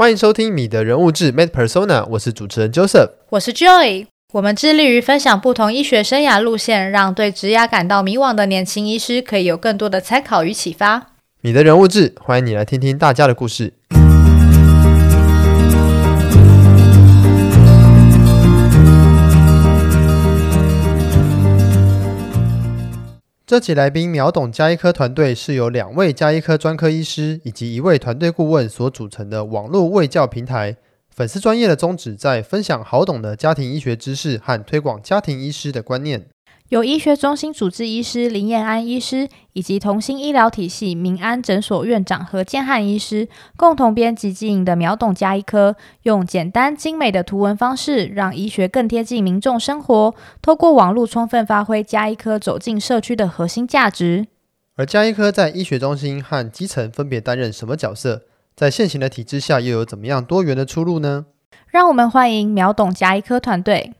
欢迎收听米的人物志 Med Persona，我是主持人 Joseph，我是 Joy。我们致力于分享不同医学生涯路线，让对职涯感到迷惘的年轻医师可以有更多的参考与启发。米的人物志，欢迎你来听听大家的故事。这期来宾秒懂加医科团队是由两位加医科专科医师以及一位团队顾问所组成的网络卫教平台。粉丝专业的宗旨在分享好懂的家庭医学知识和推广家庭医师的观念。由医学中心主治医师林彦安医师以及同心医疗体系民安诊所院长何建汉医师共同编辑经营的秒懂加医科，用简单精美的图文方式，让医学更贴近民众生活。透过网络充分发挥加医科走进社区的核心价值。而加医科在医学中心和基层分别担任什么角色？在现行的体制下，又有怎么样多元的出路呢？让我们欢迎秒懂加医科团队。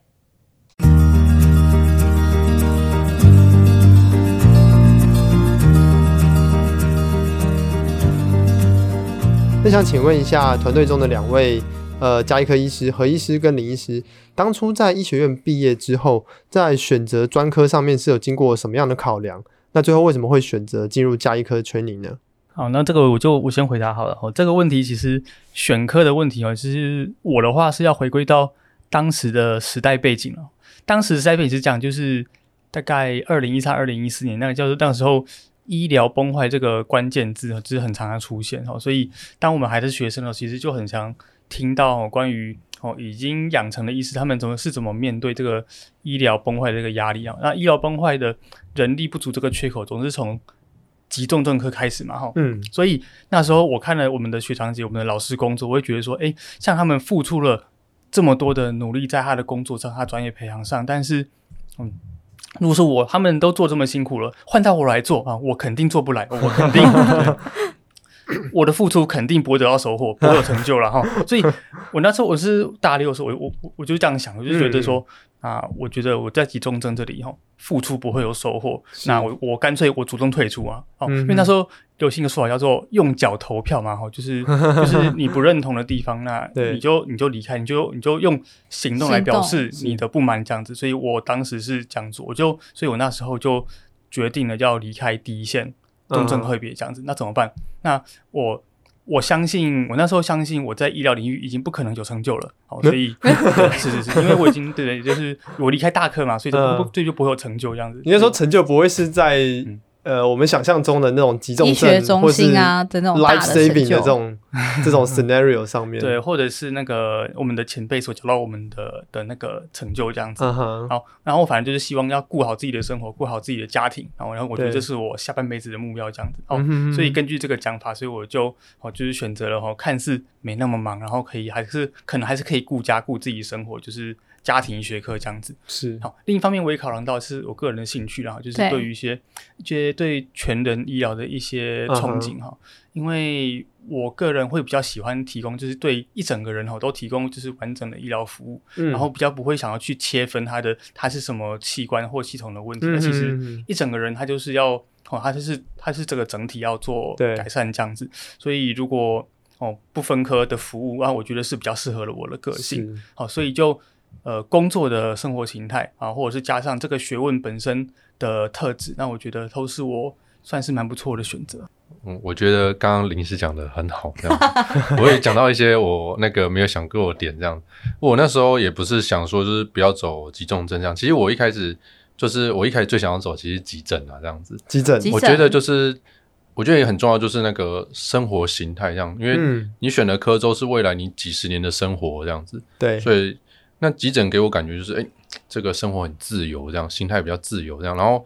那想请问一下，团队中的两位呃加医科医师何医师跟林医师，当初在医学院毕业之后，在选择专科上面是有经过什么样的考量？那最后为什么会选择进入加医科 training 呢？好，那这个我就我先回答好了。哦，这个问题其实选科的问题哦，其实我的话是要回归到当时的时代背景了。当时时代背景是讲，就是大概二零一三、二零一四年那个叫做那时候。医疗崩坏这个关键字就是很常常出现哦，所以当我们还是学生的时候，其实就很常听到关于哦已经养成的医师他们怎么是怎么面对这个医疗崩坏这个压力啊？那医疗崩坏的人力不足这个缺口总是从急重症科开始嘛，哈，嗯，所以那时候我看了我们的学长姐、我们的老师工作，我会觉得说，诶，像他们付出了这么多的努力在他的工作上、他专业培养上，但是，嗯。如果说我他们都做这么辛苦了，换到我来做啊，我肯定做不来，我肯定，我的付出肯定不会得到收获，不会有成就了哈。所以，我那时候我是大六的时候，我我我就这样想，我就觉得说。啊，我觉得我在集中症这里哈，付出不会有收获。那我我干脆我主动退出啊，哦，嗯、因为那时候流行的说法叫做用脚投票嘛，哈，就是 就是你不认同的地方，那你就你就离开，你就你就用行动来表示你的不满这样子。所以我当时是这样做，我就所以我那时候就决定了要离开第一线重症会别这样子。嗯、那怎么办？那我。我相信，我那时候相信我在医疗领域已经不可能有成就了，好，所以 是是是，因为我已经对对，就是我离开大课嘛，所以就不这、嗯、就不会有成就这样子。应该说成就不会是在。嗯呃，我们想象中的那种急重症医学中心啊的那种 life saving 的这种 这种 scenario 上面，对，或者是那个我们的前辈所讲到我们的的那个成就这样子。Uh huh. 好，然后我反正就是希望要顾好自己的生活，顾好自己的家庭，然后然后我觉得这是我下半辈子的目标这样子。好对，所以根据这个讲法，所以我就哦就是选择了哦，看似没那么忙，然后可以还是可能还是可以顾家顾自己生活，就是。家庭学科这样子。是。好，另一方面我也考量到是我个人的兴趣，然后就是对。于一些一些对全人医疗的一些憧憬哈，uh. 因为我个人会比较喜欢提供，就是对一整个人哈都提供就是完整的医疗服务，嗯、然后比较不会想要去切分他的他是什么器官或系统的问题，嗯、其实一整个人他就是要哦，他就是他是这个整体要做改善这样子，所以如果哦不分科的服务啊，我觉得是比较适合了我的个性，好是，所以就。呃，工作的生活形态啊，或者是加上这个学问本身的特质，那我觉得都是我算是蛮不错的选择。嗯，我觉得刚刚林医师讲的很好，这样 我也讲到一些我那个没有想过的点，这样。我那时候也不是想说就是不要走急重症这样，其实我一开始就是我一开始最想要走其实急诊啊这样子。急诊，我觉得就是我觉得也很重要，就是那个生活形态这样，因为你选的科州是未来你几十年的生活这样子。对，所以。那急诊给我感觉就是，哎、欸，这个生活很自由，这样心态比较自由，这样，然后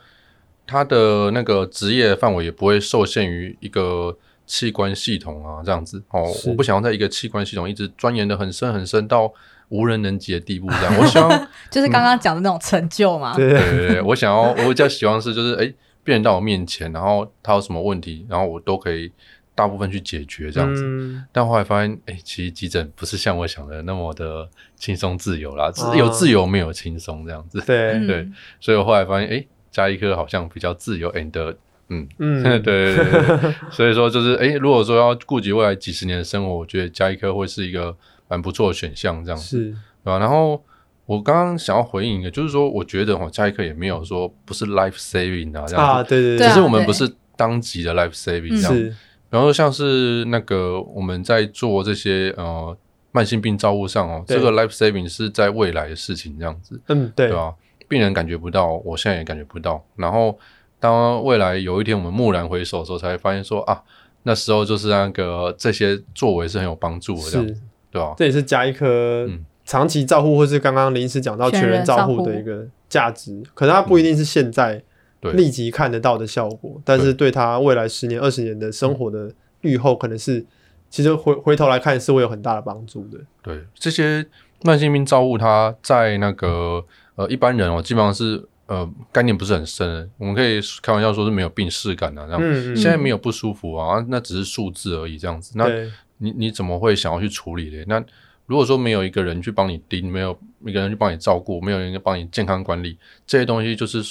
他的那个职业范围也不会受限于一个器官系统啊，这样子哦。我不想要在一个器官系统一直钻研的很深很深到无人能及的地步，这样。我希望 就是刚刚讲的那种成就嘛。对对对，我想要，我比较希望是就是，哎、欸，病人到我面前，然后他有什么问题，然后我都可以。大部分去解决这样子，嗯、但后来发现，哎、欸，其实急诊不是像我想的那么的轻松自由啦，只有自由没有轻松这样子。对、哦、对，所以我后来发现，哎、欸，家医科好像比较自由，，and 嗯。嗯，对对对对，所以说就是哎，如果说要顾及未来几十年的生活，我觉得加医科会是一个蛮不错的选项，这样子。是，对吧？然后我刚刚想要回应一个，就是说我觉得哈，加医科也没有说不是 life saving 啊，这样子。啊，对对对，只是我们不是当级的 life saving 这样。子。然后像是那个我们在做这些呃慢性病照护上哦，这个 life saving 是在未来的事情，这样子，嗯，对，对吧？病人感觉不到，我现在也感觉不到，然后。当未来有一天我们蓦然回首的时候，才会发现说啊，那时候就是那个这些作为是很有帮助的，这样子，对吧？这也是加一颗长期照护，或是刚刚林医师讲到全人照护的一个价值。可是它不一定是现在立即看得到的效果，嗯、但是对他未来十年、二十年的生活的预后，可能是其实回回头来看是会有很大的帮助的。对，这些慢性病照顾，他在那个呃一般人哦，基本上是。呃，概念不是很深，我们可以开玩笑说是没有病视感啊，这样。现在没有不舒服啊，那只是数字而已，这样子。那你你怎么会想要去处理嘞？那如果说没有一个人去帮你盯，没有一个人去帮你照顾，没有人去帮你健康管理，这些东西就是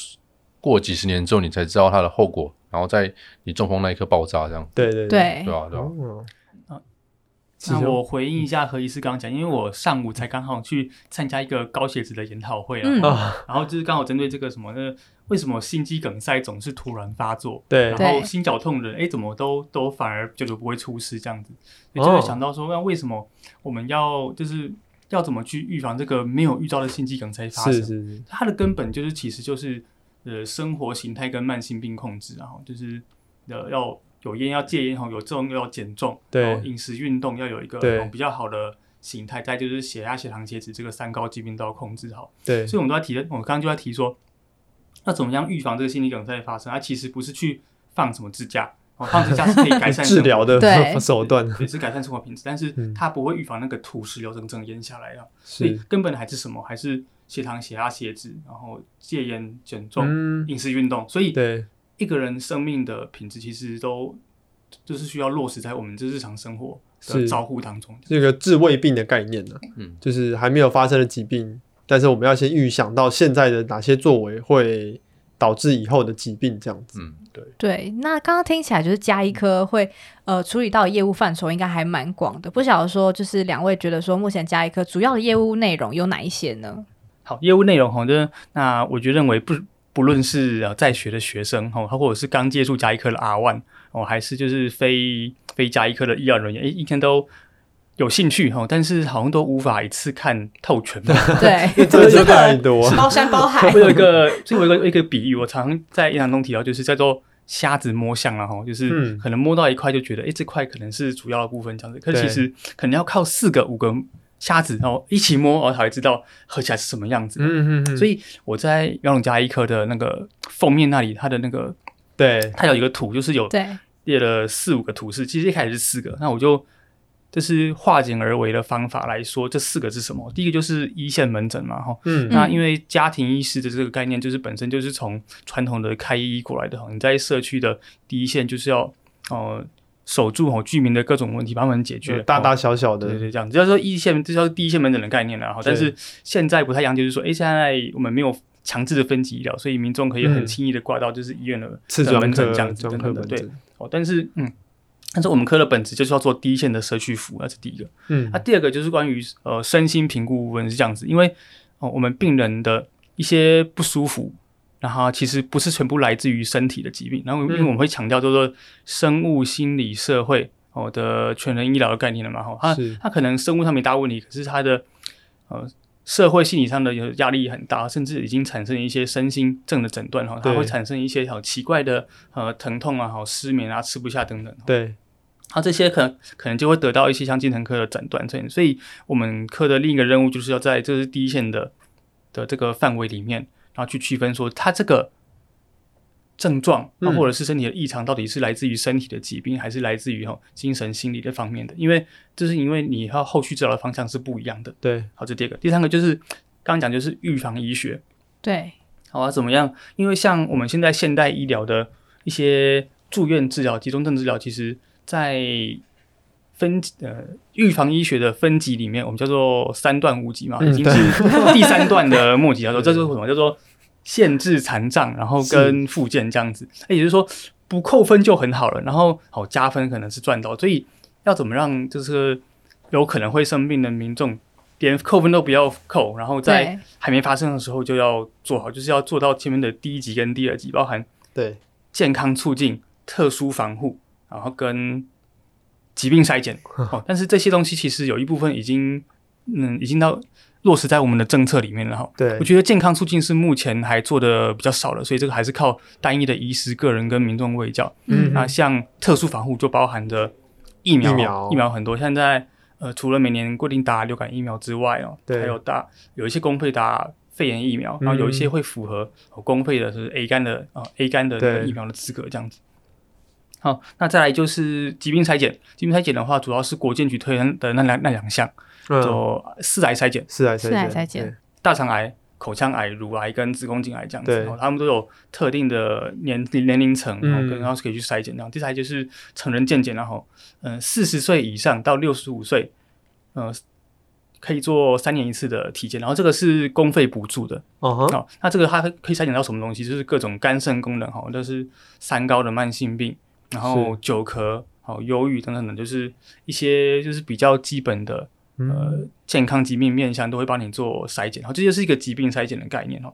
过几十年之后你才知道它的后果，然后在你中风那一刻爆炸，这样。对对对，对吧？对吧？那我回应一下何医师刚刚讲，因为我上午才刚好去参加一个高血脂的研讨会啊，嗯、然后就是刚好针对这个什么呢？为什么心肌梗塞总是突然发作？对，然后心绞痛的人，哎，怎么都都反而就是不会出事这样子？就会想到说，那为什么我们要就是要怎么去预防这个没有预兆的心肌梗塞发生？是是是，它的根本就是其实就是呃生活形态跟慢性病控制，然后就是呃要。有烟要戒烟后，有重要减重，对，饮食运动要有一个比较好的形态，再就是血压、血糖、血脂这个三高疾病都要控制好。对，所以我们都在提的，我刚刚就在提说，那怎么样预防这个心肌梗塞发生？它其实不是去放什么支架，哦，放支架是可以改 善治疗的手段，也是改善生活品质，但是它不会预防那个土石流整整淹下来啊。所以根本还是什么？还是血糖、血压、血脂，然后戒烟、减重、饮食运动。所以对。一个人生命的品质其实都就是需要落实在我们这日常生活的照护当中，这个治未病的概念呢、啊，嗯，就是还没有发生的疾病，但是我们要先预想到现在的哪些作为会导致以后的疾病，这样子，嗯，对对。那刚刚听起来就是加医科会呃处理到的业务范畴应该还蛮广的，不晓得说就是两位觉得说目前加医科主要的业务内容有哪一些呢？好，业务内容哈，就是那我就认为不。不论是呃在学的学生哈，或者是刚接触加医科的 R1 哦，还是就是非非加医科的医疗人员，诶，一天都有兴趣哈，但是好像都无法一次看透全部。对，真的太多，包山包海。我有一个，就我有一个一个比喻，我常常在演讲中提到，就是叫做瞎子摸象了哈，就是可能摸到一块就觉得，诶，这块可能是主要的部分这样子，可是其实可能要靠四个五个。瞎子，然后一起摸，我才会知道合起来是什么样子。嗯嗯嗯。所以我在苗董家医科的那个封面那里，它的那个，对，它有一个图，就是有列了四五个图示。其实一开始是四个，那我就就是化简而为的方法来说，这四个是什么？第一个就是一线门诊嘛，哈。嗯。那因为家庭医师的这个概念，就是本身就是从传统的开医过来的哈。你在社区的第一线，就是要呃。守住吼居民的各种问题，帮他们解决大大小小的，对对，这样。只要说一线，这叫第一线门诊的概念了哈。但是现在不太一样，就是说，哎，现在我们没有强制的分级医疗，所以民众可以很轻易的挂到就是医院的门诊这样子，等等的。对，哦，但是嗯，但是我们科的本质就是要做第一线的社区服务，那是第一个。嗯，那第二个就是关于呃身心评估部分是这样子，因为哦我们病人的一些不舒服。然后其实不是全部来自于身体的疾病，然后因为我们会强调叫做生物、心理、社会哦的全人医疗的概念了嘛，哈，他他可能生物上没大问题，可是他的呃社会心理上的压力很大，甚至已经产生一些身心症的诊断哈，它会产生一些好奇怪的呃疼痛啊，好失眠啊，吃不下等等。对，他这些可能可能就会得到一些像精神科的诊断，所以所以我们科的另一个任务就是要在这是第一线的的这个范围里面。然后去区分说，他这个症状，或者是身体的异常，到底是来自于身体的疾病，还是来自于哈精神心理的方面的？因为这是因为你要后续治疗的方向是不一样的。对，好，这第二个，第三个就是刚刚讲就是预防医学。对，好啊，怎么样？因为像我们现在现代医疗的一些住院治疗、集中症治疗，其实在分呃预防医学的分级里面，我们叫做三段五级嘛，已经是第三段的末级。叫做这是什么？叫做限制残障，然后跟附件这样子。也就是说，不扣分就很好了，然后好加分可能是赚到，所以要怎么让就是有可能会生病的民众连扣分都不要扣，然后在还没发生的时候就要做好，就是要做到前面的第一级跟第二级，包含对健康促进、特殊防护，然后跟疾病筛检。哦，但是这些东西其实有一部分已经嗯已经到。落实在我们的政策里面了哈。对，我觉得健康促进是目前还做的比较少的，所以这个还是靠单一的医师个人跟民众卫教。嗯，那像特殊防护就包含着疫苗，疫苗，疫苗很多。现在呃，除了每年固定打流感疫苗之外哦，对，还有打有一些公费打肺炎疫苗，然后有一些会符合公费的是 A 肝的啊 A 肝的疫苗的资格这样子。好，那再来就是疾病筛检，疾病筛检的话，主要是国健局推的那两那两项。就四癌筛检，四癌筛检，四癌筛检，大肠癌、口腔癌、乳癌跟子宫颈癌这样子，然后他们都有特定的年年龄层，然后跟然后是可以去筛检。然后第三就是成人健检，然后嗯，四十岁以上到六十五岁，呃，可以做三年一次的体检，然后这个是公费补助的。哦，好，那这个它可以筛检到什么东西？就是各种肝肾功能，哈，就是三高的慢性病，然后久咳、好忧郁等等等，就是一些就是比较基本的。呃，健康疾病面向都会帮你做筛检，好，这就是一个疾病筛检的概念哦。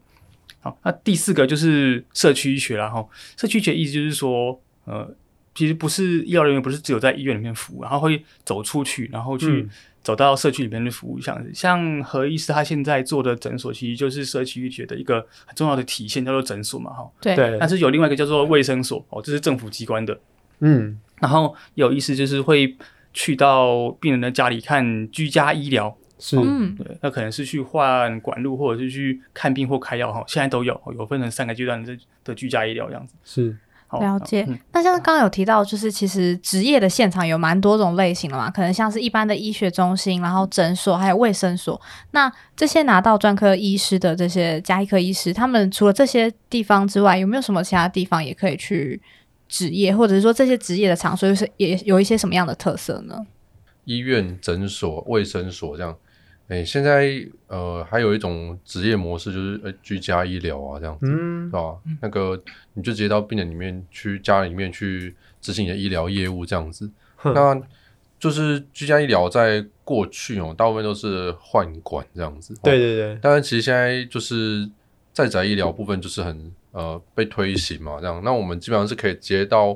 好，那第四个就是社区医学啦，哈，社区医学意思就是说，呃，其实不是医疗人员不是只有在医院里面服务，然后会走出去，然后去走到社区里面去服务，像像何医师他现在做的诊所，其实就是社区医学的一个很重要的体现，叫做诊所嘛，哈，对。但是有另外一个叫做卫生所，哦，这是政府机关的，嗯，然后有意思就是会。去到病人的家里看居家医疗，是，嗯，对，那可能是去换管路，或者是去看病或开药哈，现在都有，有分成三个阶段的的居家医疗这样子。是，好了解。嗯、那像刚刚有提到，就是其实职业的现场有蛮多种类型的嘛，可能像是一般的医学中心，然后诊所，还有卫生所。那这些拿到专科医师的这些加医科医师，他们除了这些地方之外，有没有什么其他地方也可以去？职业，或者是说这些职业的场所，就是也有一些什么样的特色呢？医院、诊所、卫生所这样，哎、欸，现在呃还有一种职业模式，就是呃居家医疗啊这样子，嗯，是吧？那个你就直接到病人里面去，家里面去执行你的医疗业务这样子。那就是居家医疗在过去哦，大部分都是换管这样子。对对对。当然，其实现在就是在宅医疗部分就是很。呃，被推行嘛，这样，那我们基本上是可以直接到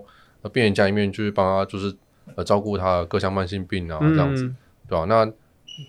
病人家里面去帮他，就是呃照顾他的各项慢性病啊，这样子，嗯、对吧？那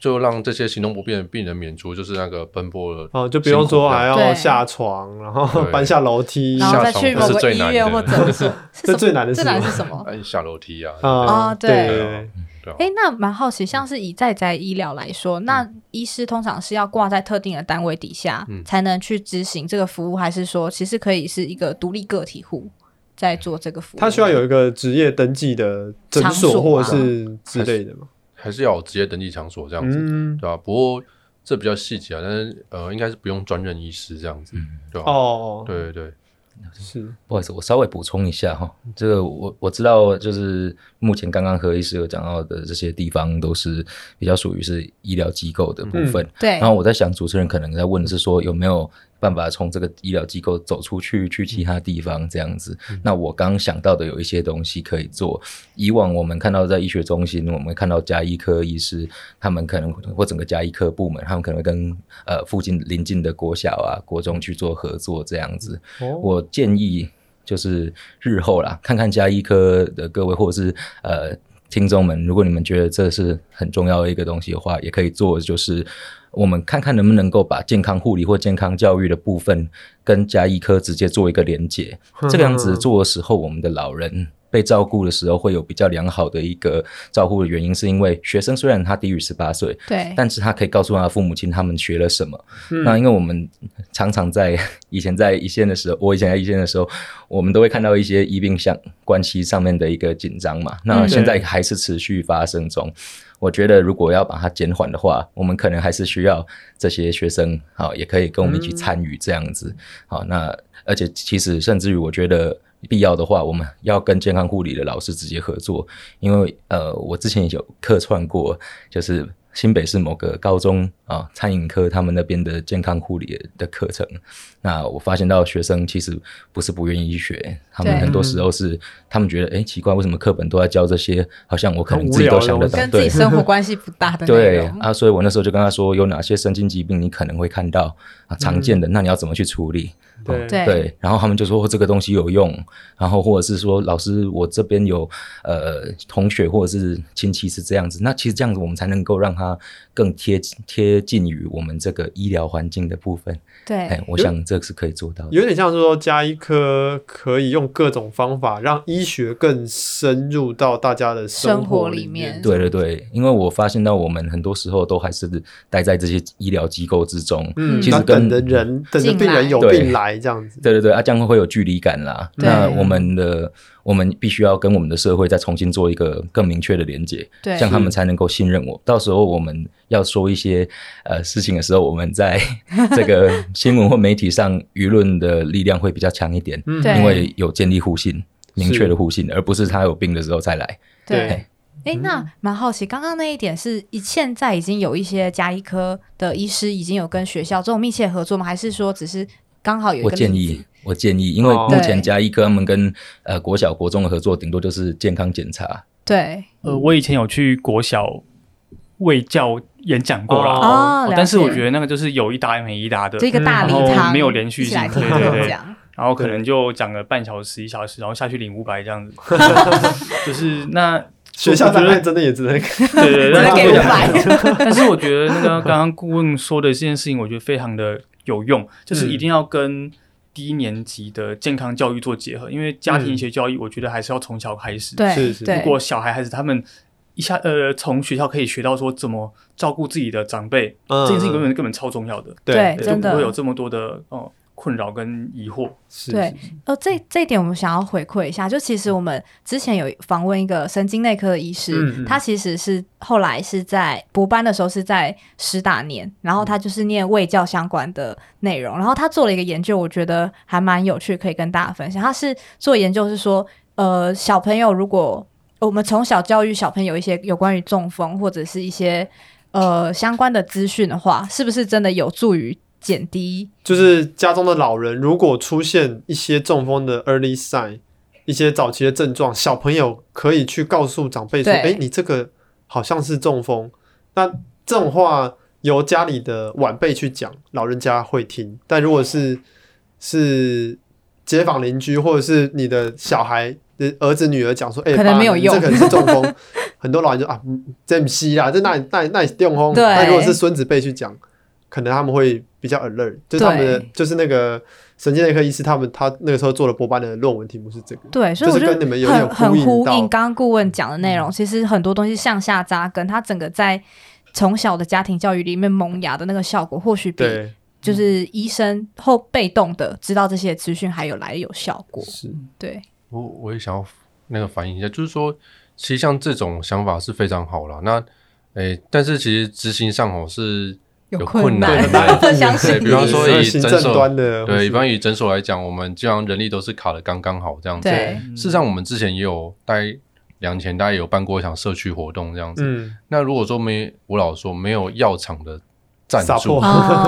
就让这些行动不便的病人免除就是那个奔波的哦，就不用说还要下床，然后搬下楼梯，然后再去某个医院或者是 这最难的是什么？下楼梯啊！啊，对。对哎，那蛮好奇，像是以在宅医疗来说，嗯、那医师通常是要挂在特定的单位底下，嗯、才能去执行这个服务，还是说其实可以是一个独立个体户在做这个服务？他需要有一个职业登记的诊所或者是之类的吗？还是要有职业登记场所这样子，嗯、对吧？不过这比较细节啊，但是呃，应该是不用专任医师这样子，嗯、对吧？哦，对对对。是，不好意思，我稍微补充一下哈，这个我我知道，就是目前刚刚何医师有讲到的这些地方，都是比较属于是医疗机构的部分。嗯、对。然后我在想，主持人可能在问的是说，有没有办法从这个医疗机构走出去，去其他地方这样子？嗯、那我刚想到的有一些东西可以做。以往我们看到在医学中心，我们看到加医科医师，他们可能或整个加医科部门，他们可能跟呃附近邻近的国小啊、国中去做合作这样子。哦、我建议就是日后啦，看看加医科的各位或者是呃听众们，如果你们觉得这是很重要的一个东西的话，也可以做就是。我们看看能不能够把健康护理或健康教育的部分跟家医科直接做一个连接，这个样子做的时候，我们的老人被照顾的时候会有比较良好的一个照顾的原因，是因为学生虽然他低于十八岁，对，但是他可以告诉他的父母亲他们学了什么。那因为我们常常在以前在一线的时候，我以前在一线的时候，我们都会看到一些医病相关系上面的一个紧张嘛，那现在还是持续发生中。我觉得，如果要把它减缓的话，我们可能还是需要这些学生，好，也可以跟我们一起参与这样子，好，那而且其实甚至于，我觉得必要的话，我们要跟健康护理的老师直接合作，因为呃，我之前有客串过，就是新北市某个高中啊，餐饮科他们那边的健康护理的课程，那我发现到学生其实不是不愿意学，他们很多时候是他们觉得，哎、欸，奇怪，为什么课本都在教这些？好像我可能自己都想得到，跟自己生活关系不大的对啊，所以我那时候就跟他说，有哪些神经疾病你可能会看到啊，常见的，那你要怎么去处理？对、哦、对，然后他们就说这个东西有用，然后或者是说老师，我这边有呃同学或者是亲戚是这样子，那其实这样子我们才能够让他更贴贴近于我们这个医疗环境的部分。对，哎，我想这是可以做到的。有点像是说加一科可以用各种方法让医学更深入到大家的生活里面。里面。对对对，因为我发现到我们很多时候都还是待在这些医疗机构之中，嗯，其实跟等的人等着病人有病来这样子。对对对，啊，这样会有距离感啦。那我们的我们必须要跟我们的社会再重新做一个更明确的连接，对，这样他们才能够信任我。到时候我们要说一些呃事情的时候，我们在 这个新闻或媒体上舆论的力量会比较强一点，因为有建立互信，明确的互信，而不是他有病的时候再来。对，哎、欸，那蛮好奇，刚刚那一点是现在已经有一些家医科的医师已经有跟学校这种密切合作吗？还是说只是？刚好有一个，我建议，我建议，因为目前家医科他们跟呃国小、国中的合作，顶多就是健康检查。对，呃，我以前有去国小卫教演讲过啦，哦，但是我觉得那个就是有一搭没一搭的，这个大礼堂没有连续性，对对对，然后可能就讲了半小时、一小时，然后下去领五百这样子，就是那 学校觉得真的也只能对 对对，给五百。但是我觉得那个刚刚顾问说的这件事情，我觉得非常的。有用，就是一定要跟低年级的健康教育做结合，嗯、因为家庭医学教育，我觉得还是要从小开始。对，如果小孩孩子他们一下呃从学校可以学到说怎么照顾自己的长辈，嗯、这件事情根本根本超重要的。对，对，就不会有这么多的哦。困扰跟疑惑，是对，呃，这这一点我们想要回馈一下，就其实我们之前有访问一个神经内科的医师，他其实是后来是在博班的时候是在师大念，然后他就是念卫教相关的内容，然后他做了一个研究，我觉得还蛮有趣，可以跟大家分享。他是做研究是说，呃，小朋友如果我们从小教育小朋友一些有关于中风或者是一些呃相关的资讯的话，是不是真的有助于？减低，就是家中的老人如果出现一些中风的 early sign，一些早期的症状，小朋友可以去告诉长辈说：“哎、欸，你这个好像是中风。”那这种话由家里的晚辈去讲，老人家会听。但如果是是街坊邻居或者是你的小孩的儿子女儿讲说：“哎、欸，可能没有用，这可能是中风。” 很多老人就啊，这不是啦，这那那那是中风。那如果是孙子辈去讲。可能他们会比较 alert，就是他们的就是那个神经内科医师，他们他那个时候做了博班的论文题目是这个，对，所以我觉得很很呼应刚刚顾问讲的内容。嗯、其实很多东西向下扎根，他整个在从小的家庭教育里面萌芽的那个效果，或许比就是医生后被动的知道这些资讯还有来有效果。是，对。我我也想要那个反映一下，就是说，其实像这种想法是非常好了。那诶、欸，但是其实执行上哦是。有困难，对，比方说以诊所端的，对，比方以诊所来讲，我们基本上人力都是卡的刚刚好这样子。事实上我们之前也有大概两年前，大概有办过一场社区活动这样子。嗯，那如果说没，我老说没有药厂的赞助，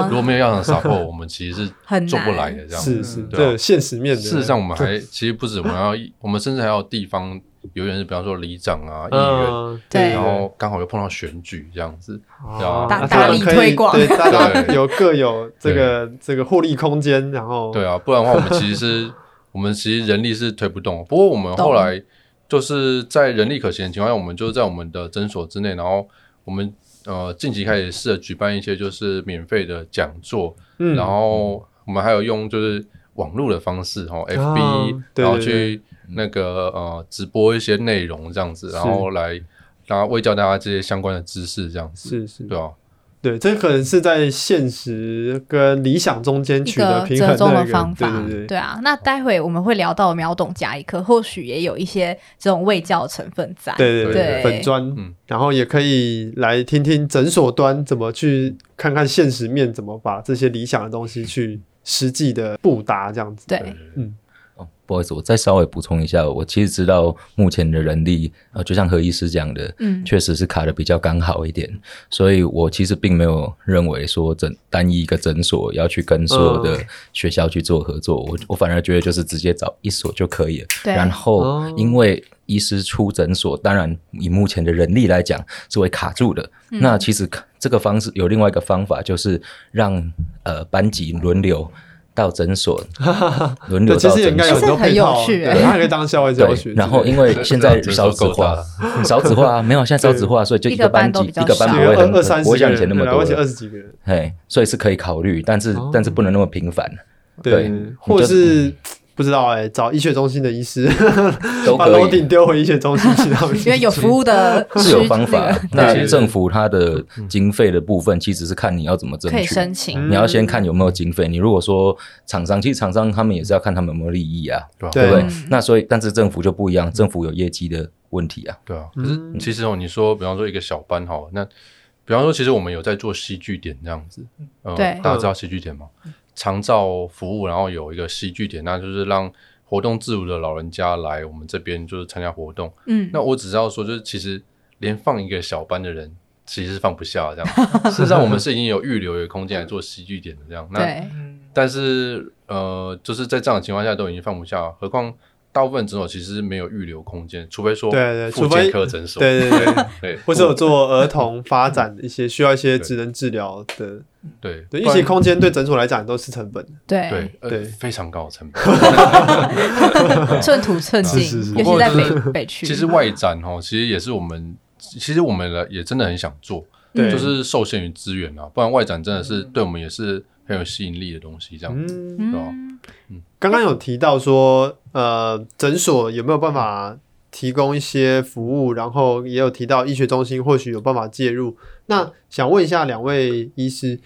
如果没有药厂 support，我们其实是 做不来的这样子。是是，对，现实面的。事实上，我们还其实不止，我们要，我们甚至还有地方。有点是比方说里长啊、议员，对，然后刚好又碰到选举这样子，大大力推广，对，大家有各有这个这个获利空间，然后对啊，不然的话，我们其实是 我们其实人力是推不动。不过我们后来就是在人力可行的情况下，我们就在我们的诊所之内，然后我们呃近期开始试着举办一些就是免费的讲座，然后我们还有用就是网络的方式哈，FB，然后去。那个呃，直播一些内容这样子，然后来大家卫教大家这些相关的知识这样子，是是，对啊，对，这可能是在现实跟理想中间取得平衡的方法，对对对，对啊。那待会我们会聊到秒懂家医科，或许也有一些这种卫教成分在，对对对，粉砖，嗯，然后也可以来听听诊所端怎么去看看现实面，怎么把这些理想的东西去实际的布达这样子，对，嗯。不好意思，我再稍微补充一下，我其实知道目前的人力，呃，就像何医师讲的，嗯，确实是卡的比较刚好一点，所以我其实并没有认为说诊单一一个诊所要去跟所有的学校去做合作，我我反而觉得就是直接找一所就可以了。对。然后因为医师出诊所，当然以目前的人力来讲是会卡住的。那其实这个方式有另外一个方法，就是让呃班级轮流。到诊所轮流到诊所，其实应该有很多配套，对，他可以当校外教学。然后因为现在少子化，少子化没有，现在少子化，所以就一个班级一个班不会很不会像以前那么多，二十几个人，嘿，所以是可以考虑，但是但是不能那么频繁，对，或者是。不知道哎、欸，找医学中心的医师，把楼顶丢回医学中心去，因为有服务的 是有方法。那其实政府它的经费的部分，其实是看你要怎么争取。可以申请，你要先看有没有经费。你如果说厂商，其实厂商他们也是要看他们有没有利益啊，对不对？对那所以，但是政府就不一样，政府有业绩的问题啊。对啊，可是其实哦，你说，比方说一个小班哈，那比方说，其实我们有在做戏剧点这样子，呃、对，大家知道戏剧点吗？长照服务，然后有一个戏剧点，那就是让活动自如的老人家来我们这边，就是参加活动。嗯，那我只知道说，就是其实连放一个小班的人，其实是放不下这样。事实上，我们是已经有预留一个空间来做戏剧点的这样。那对但是呃，就是在这样的情况下都已经放不下，何况。大部分诊所其实没有预留空间，除非说对对，除非科诊所，对对对 对，或者有做儿童发展一些需要一些职能治疗的，对对，一些空间对诊所来讲都是成本，对。对对，非常高的成本，寸土寸金，尤其在北北区。其实外展哦，其实也是我们，其实我们来也真的很想做，对，就是受限于资源啊，不然外展真的是对我们也是很有吸引力的东西，这样。子，是吧？嗯，刚刚有提到说，呃，诊所有没有办法提供一些服务？然后也有提到医学中心或许有办法介入。那想问一下两位医师，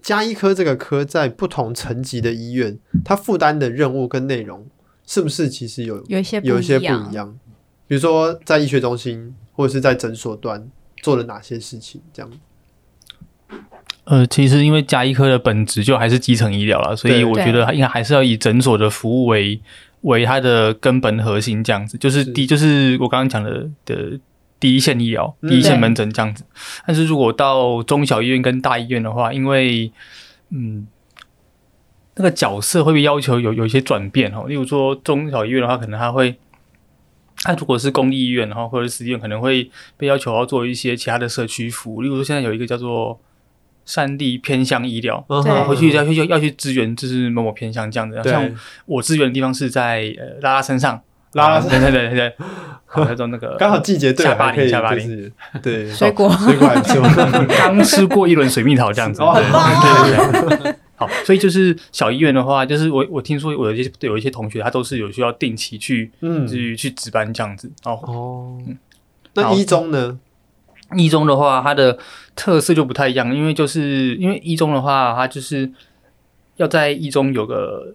加医科这个科在不同层级的医院，它负担的任务跟内容是不是其实有有一些有一些不一样？比如说在医学中心或者是在诊所端做了哪些事情？这样。呃，其实因为加医科的本质就还是基层医疗了，所以我觉得应该还是要以诊所的服务为为它的根本核心，这样子就是第就是我刚刚讲的的第一线医疗、第一线门诊这样子。但是如果到中小医院跟大医院的话，因为嗯，那个角色会被要求有有一些转变哦。例如说中小医院的话，可能他会，他如果是公立医院的话，或者是私立医院，可能会被要求要做一些其他的社区服务。例如说现在有一个叫做。山地偏向医疗，对，回去要去要要去支援，就是某某偏向这样子。像我支援的地方是在呃拉拉山上，拉拉山，对对对对，那种那个刚好季节对，下巴林下巴林，对，水果。水果还不错，刚吃过一轮水蜜桃这样子，对对对。好，所以就是小医院的话，就是我我听说我有一些有一些同学他都是有需要定期去去去值班这样子。哦。哦。那一中呢？一中的话，它的特色就不太一样，因为就是因为一中的话，它就是要在一中有个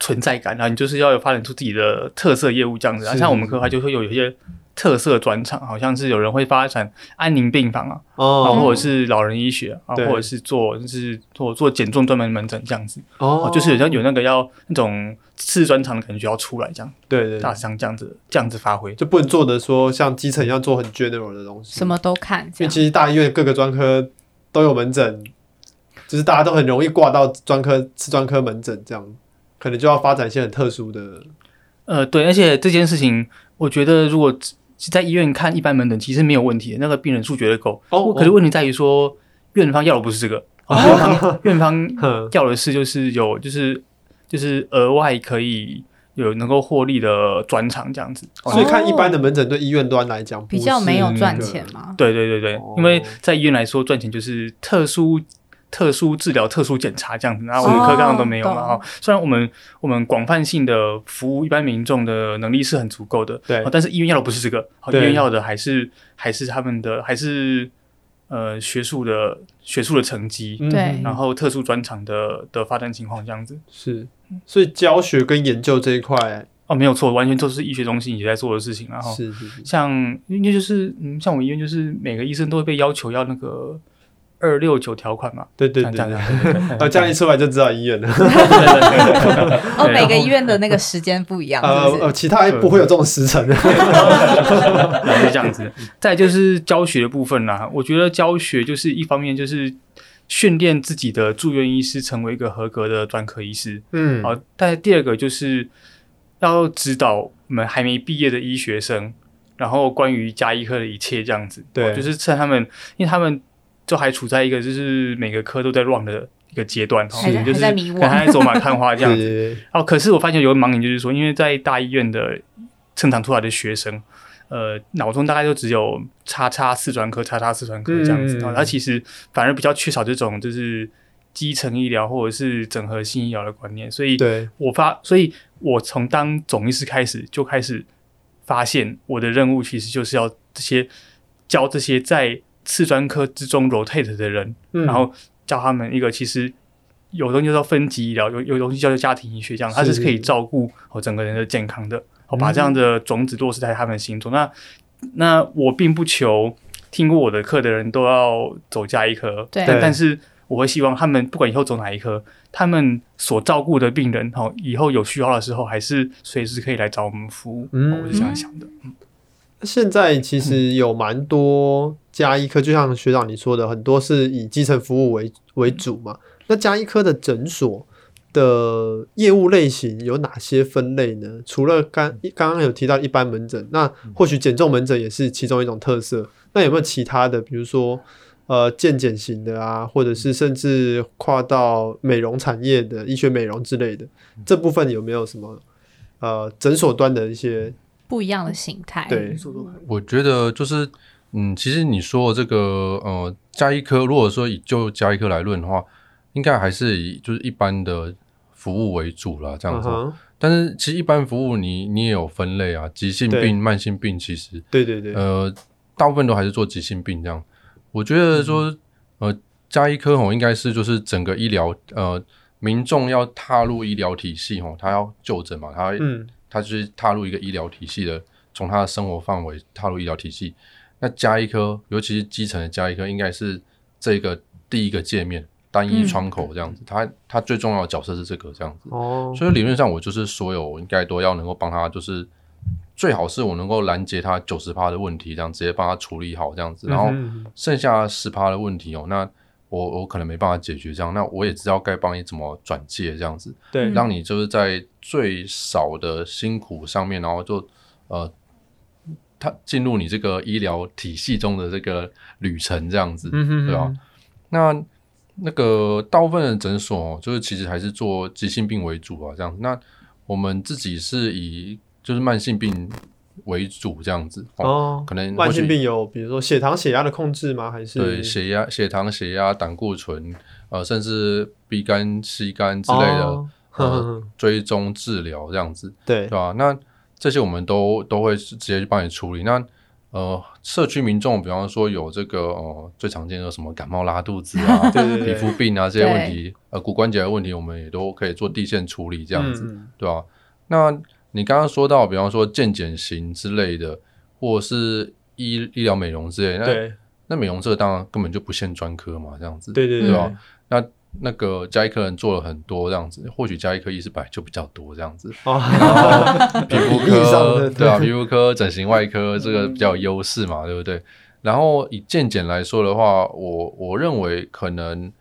存在感，然后你就是要有发展出自己的特色业务这样子。啊，像我们科的话，就会有一些特色专场，好像是有人会发展安宁病房啊，哦，或者是老人医学啊，或者是做就是做做减重专门门诊这样子。哦，就是好像有那个要那种。次专长的感觉要出来，这样对对，大像这样子这样子发挥，就不能做的说像基层一样做很 general 的东西，什么都看。因为其实大医院各个专科都有门诊，就是大家都很容易挂到专科次专科门诊，这样可能就要发展一些很特殊的。呃，对，而且这件事情，我觉得如果是在医院看一般门诊，其实没有问题，那个病人数绝对够。哦，可是问题在于说，院方要的不是这个，院方 院方要的是就是有就是。就是额外可以有能够获利的专长这样子，所以看一般的门诊对医院端来讲比较没有赚钱嘛？对对对对，因为在医院来说赚钱就是特殊特殊治疗、特殊检查这样子，然后我们科刚刚都没有嘛。哈，虽然我们我们广泛性的服务一般民众的能力是很足够的，对，但是医院要的不是这个，好，医院要的还是还是他们的还是。呃，学术的学术的成绩，对，然后特殊专长的的发展情况这样子。是，所以教学跟研究这一块哦，没有错，完全都是医学中心也在做的事情。然后是是是，像因为就是嗯，像我们医院就是每个医生都会被要求要那个二六九条款嘛，对对对，啊，这样一出来就知道医院了。哦，每个医院的那个时间不一样，呃呃，其他不会有这种时辰。是这样子。再就是教学的部分啦，我觉得教学就是一方面就是训练自己的住院医师成为一个合格的专科医师，嗯，好。但第二个就是要指导我们还没毕业的医学生，然后关于加医科的一切这样子，对，就是趁他们，因为他们。就还处在一个就是每个科都在 run 的一个阶段，还在就是还在走马看花这样子。哦，可是我发现有个盲点，就是说，因为在大医院的成长出来的学生，呃，脑中大概就只有叉叉四专科、叉叉四专科这样子，然后他其实反而比较缺少这种就是基层医疗或者是整合性医疗的观念。所以，我发，所以我从当总医师开始就开始发现，我的任务其实就是要这些教这些在。次专科之中 rotate 的人，嗯、然后教他们一个，其实有东西叫做分级医疗，有有东西叫做家庭医学，这样它是可以照顾好整个人的健康的。好，把这样的种子落实在他们心中。嗯、那那我并不求听过我的课的人都要走加一科，对，但是我会希望他们不管以后走哪一科，他们所照顾的病人，好，以后有需要的时候，还是随时可以来找我们服务。嗯，我是这样想的。嗯现在其实有蛮多家医科，就像学长你说的，很多是以基层服务为为主嘛。那加医科的诊所的业务类型有哪些分类呢？除了刚刚刚有提到一般门诊，那或许减重门诊也是其中一种特色。那有没有其他的，比如说呃健检型的啊，或者是甚至跨到美容产业的医学美容之类的这部分有没有什么呃诊所端的一些？不一样的形态。对，我觉得就是，嗯，其实你说的这个，呃，加医科，如果说以就加医科来论的话，应该还是以就是一般的服务为主啦，这样子。Uh. 但是其实一般服务你你也有分类啊，急性病、慢性病，其实对对对，呃，大部分都还是做急性病这样。我觉得说，呃，加医科吼应该是就是整个医疗，呃，民众要踏入医疗体系吼，他要就诊嘛，他嗯。他就是踏入一个医疗体系的，从他的生活范围踏入医疗体系。那加一颗，尤其是基层的加一颗，应该是这个第一个界面，单一窗口这样子。他他、嗯、最重要的角色是这个这样子。哦。所以理论上，我就是所有应该都要能够帮他，就是最好是我能够拦截他九十趴的问题，这样直接帮他处理好这样子。然后剩下十趴的问题哦，那。我我可能没办法解决这样，那我也知道该帮你怎么转介这样子，对，让你就是在最少的辛苦上面，然后就呃，他进入你这个医疗体系中的这个旅程这样子，嗯、哼哼对吧？那那个大部分的诊所就是其实还是做急性病为主啊，这样。那我们自己是以就是慢性病。为主这样子哦，可能慢性病有，比如说血糖、血压的控制吗？还是对血压、血糖、血压、胆固醇，呃，甚至 B 肝、C 肝之类的，哦、呃，追踪治疗这样子，对对吧？那这些我们都都会直接去帮你处理。那呃，社区民众，比方说有这个呃最常见的什么感冒、拉肚子啊，对对对皮肤病啊这些问题，呃，骨关节的问题，我们也都可以做地线处理这样子，嗯、对吧？那你刚刚说到，比方说健检型之类的，或者是医医疗美容之类的，那那美容这个当然根本就不限专科嘛，这样子，对对对，对吧？嗯、那那个加医科人做了很多这样子，或许加医科医师本来就比较多这样子，哦、然后皮肤科对，啊，皮肤科、整形外科这个比较有优势嘛，对不对？然后以健检来说的话，我我认为可能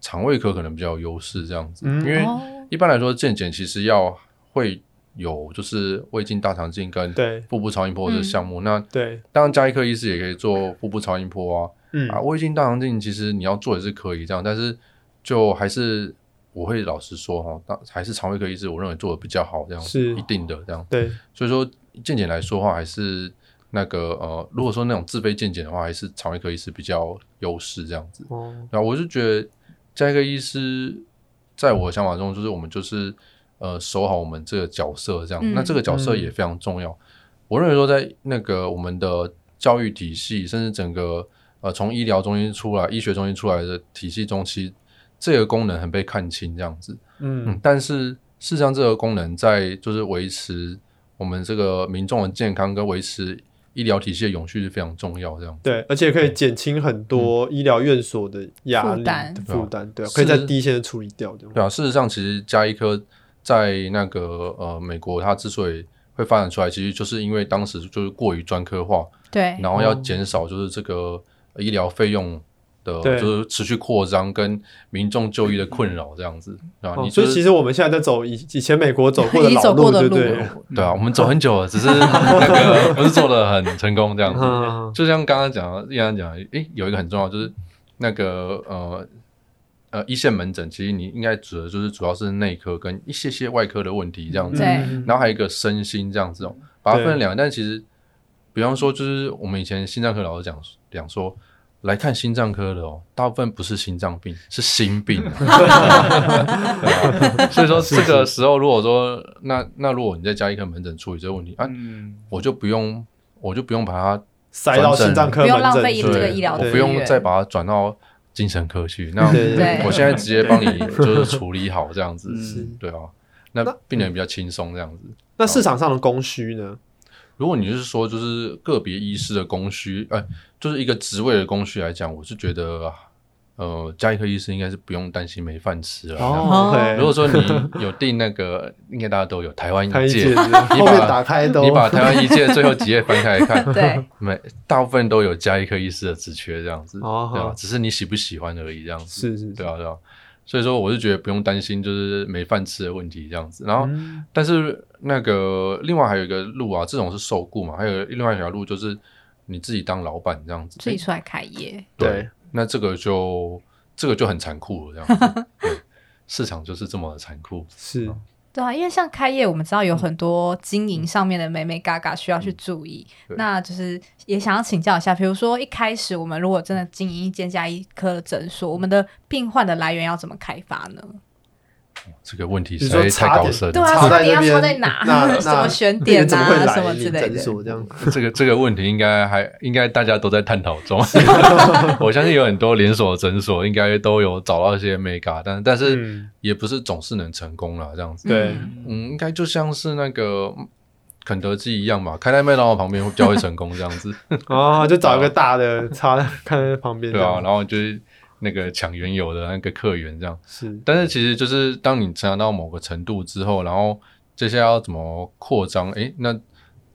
肠胃科可能比较有优势这样子，嗯、因为一般来说健检其实要会。有就是胃镜、大肠镜跟腹部超音波的项目，嗯、那对，当然加医科医师也可以做腹部超音波啊，嗯。啊，胃镜、大肠镜其实你要做也是可以这样，但是就还是我会老实说哈，当还是肠胃科医师，我认为做的比较好，这样是。一定的这样，对，所以说健检来说的话，还是那个呃，如果说那种自费健检的话，还是肠胃科医师比较优势这样子，哦，那我就觉得加一个医师在我的想法中，就是我们就是。呃，守好我们这个角色，这样，嗯、那这个角色也非常重要。嗯、我认为说，在那个我们的教育体系，甚至整个呃从医疗中心出来、医学中心出来的体系中，其实这个功能很被看清，这样子。嗯，嗯，但是事实上，这个功能在就是维持我们这个民众的健康跟维持医疗体系的永续是非常重要，这样对，而且可以减轻很多医疗院所的压力负担。负担，对可以在第一线处理掉这样。对啊，事实上，其实加医科在那个呃美国，它之所以会发展出来，其实就是因为当时就是过于专科化，对，然后要减少就是这个医疗费用的，就是持续扩张跟民众就医的困扰这样子啊。哦你就是所以其实我们现在在走以以前美国走过的老路，走过的路对不对？对啊，我们走很久了，只是 那个不是做的很成功这样子。嗯就像刚刚讲的，依然讲，诶，有一个很重要，就是那个呃呃一线门诊，其实你应该指的就是主要是内科跟一些些外科的问题这样子，然后还有一个身心这样子哦，把它分成两个。但其实，比方说，就是我们以前心脏科老师讲讲说，来看心脏科的哦，大部分不是心脏病，是心病、啊对啊。所以说，这个时候如果说，那那如果你在加医科门诊处理这个问题啊，嗯，我就不用，我就不用把它。塞到心脏科门诊，不用浪费这个医疗资源我不用再把它转到精神科去。那我现在直接帮你就是处理好这样子是，对啊，那病人比较轻松这样子。那市场上的供需呢？如果你就是说就是个别医师的供需，呃，就是一个职位的供需来讲，我是觉得，呃，加一科医师应该是不用担心没饭吃了。如果说你有订那个，应该大家都有台湾开医界，界，后面打开都你把台湾医界最后几页翻开来看，对，每大部分都有加一科医师的职缺这样子，哦对吧、好只是你喜不喜欢而已，这样子。是是是对啊，对啊。所以说，我是觉得不用担心就是没饭吃的问题这样子。然后，嗯但是那个另外还有一个路啊，这种是受雇嘛，还有另外一条路就是你自己当老板这样子。自己出来开业，对，那这个就这个就很残酷了，这样子。对，市场就是这么的残酷。是对啊，因为像开业，我们知道有很多经营上面的美眉嘎嘎需要去注意。对那就是也想要请教一下，比如说一开始我们如果真的经营一间加一科的诊所，我们的病患的来源要怎么开发呢？这个问题你说实在太高深了。对啊，插在那边你要插在哪？那什么选点啊，怎么会来什么之类的。所这样？这个这个问题应该还应该大家都在探讨中，我相信有很多连锁诊所应该都有找到一些 mega，但但是嗯也不是总是能成功了，这样子。对，嗯，应该就像是那个肯德基一样吧，开在麦当劳旁边会比较会成功这样子，哦，就找一个大的插看在旁边，对啊，然后就是那个抢原油的那个客源这样。是但是其实就是当你成长到某个程度之后，然后接下来要怎么扩张？诶，那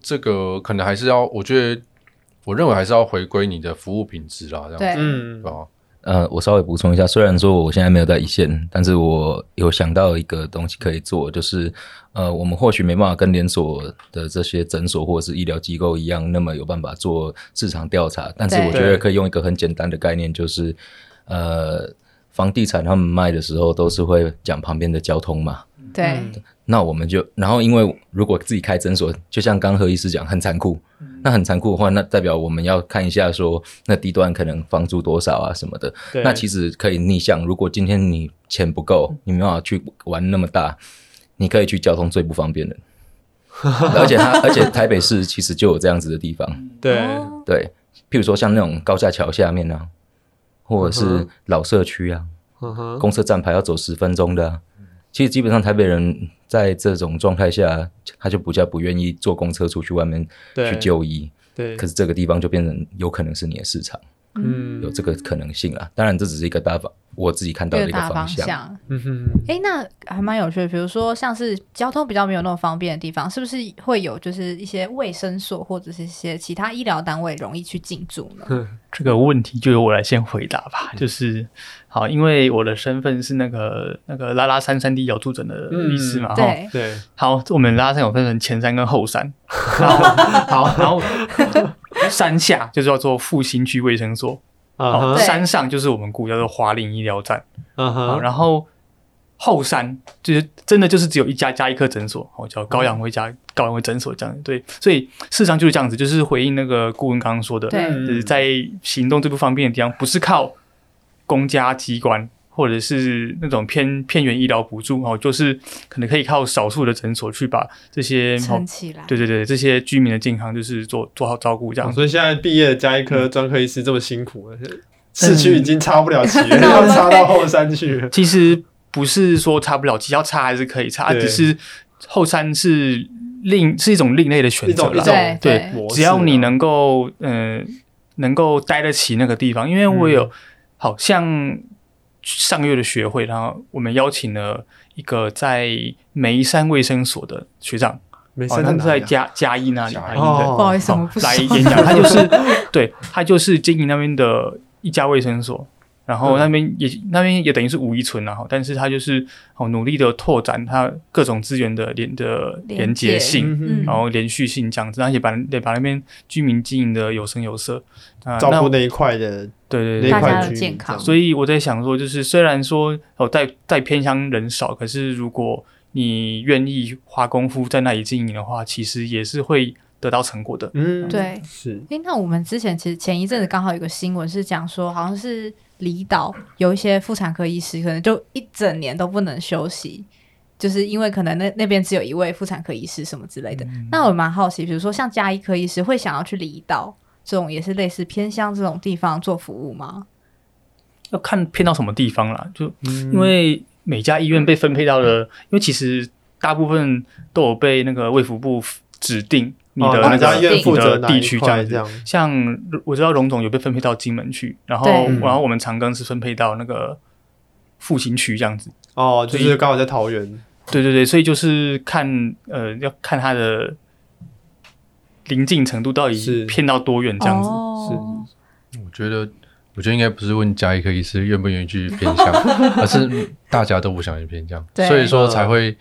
这个可能还是要，我觉得我认为还是要回归你的服务品质啦，这样对子，嗯对吧？呃，我稍微补充一下，虽然说我现在没有在一线，但是我有想到一个东西可以做，就是呃，我们或许没办法跟连锁的这些诊所或者是医疗机构一样，那么有办法做市场调查，但是我觉得可以用一个很简单的概念，就是呃，房地产他们卖的时候都是会讲旁边的交通嘛，对嗯那我们就，然后因为如果自己开诊所，就像刚何医师讲，很残酷。那很残酷的话，那代表我们要看一下说，那低端可能房租多少啊什么的。对那其实可以逆向，如果今天你钱不够，你没办法去玩那么大，你可以去交通最不方便的。而且它，而且台北市其实就有这样子的地方。对，哦对，譬如说像那种高架桥下面啊，或者是老社区啊，嗯，公车站牌要走十分钟的、啊。其实基本上台北人在这种状态下，他就不叫不愿意坐公车出去外面去就医。对，可是这个地方就变成有可能是你的市场，嗯有这个可能性啦。当然，这只是一个大方，我自己看到的一个大方方向。嗯哼，哎，那还蛮有趣的。比如说，像是交通比较没有那么方便的地方，是不是会有就是一些卫生所或者是一些其他医疗单位容易去进驻呢？这个问题就由我来先回答吧。就是好，因为我的身份是那个那个拉拉山山地医疗助诊的医师嘛，哈、对，对，好，我们拉山有分成前山跟后山，好，然后山下就是要做复兴区卫生所，好，啊哈，对山上就是我们古叫做华林医疗站，啊好，哈，然后后山就是真的就是只有一家加医科诊所，哦，叫高阳辉家高阳辉诊所这样，对，所以事实上就是这样子，就是回应那个顾问刚刚说的，对。就是在行动最不方便的地方，不是靠公家机关或者是那种偏偏远医疗补助哦，就是可能可以靠少数的诊所去把这些哦撑起来。对对对，这些居民的健康就是做做好照顾这样。哦所以现在毕业的加一科专科医师这么辛苦了，市区已经插不了旗了，嗯要插到后 山去了。其实不是说插不了，旗要插还是可以插，对只是后山是另是一种另类的选择啦。对对，只要你能够嗯、呃、能够待得起那个地方，因为我有、嗯好像上个月的学会，然后我们邀请了一个在眉山卫生所的学长，没好像是在嘉嘉义那里，不好意思，我不来演讲，他就是对他就是经营那边的一家卫生所，然后那边也、那边也等于是五一村然后但是他就是好努力的拓展他各种资源的连的连接。性，嗯然后连续性这样子，而且把得把那边居民经营的有声有色。啊，照顾那一块的对对对。那一块的健康。所以我在想说，就是虽然说哦，在在偏乡人少，可是如果你愿意花功夫在那里经营的话，其实也是会得到成果的。嗯，对。是。诶，那我们之前其实前一阵子刚好有个新闻是讲说，好像是离岛有一些妇产科医师可能就一整年都不能休息，就是因为可能那那边只有一位妇产科医师什么之类的。那我蛮好奇，比如说像加医科医师会想要去离岛这种也是类似偏乡这种地方做服务吗？要看偏到什么地方啦，就嗯因为每家医院被分配到的，因为其实大部分都有被那个卫福部指定你的哦那个、哪家医院你的地负责地区这样子。像我知道荣总有被分配到金门去，然后然后我们长庚是分配到那个复兴区这样子。哦，就是刚好在桃园，对对对，所以就是看呃，要看它的临近程度到底是底偏到多远这样子。是，我觉得，我觉得应该不是问加一科医师愿不愿意去偏向，而是大家都不想去偏向，所以说才会，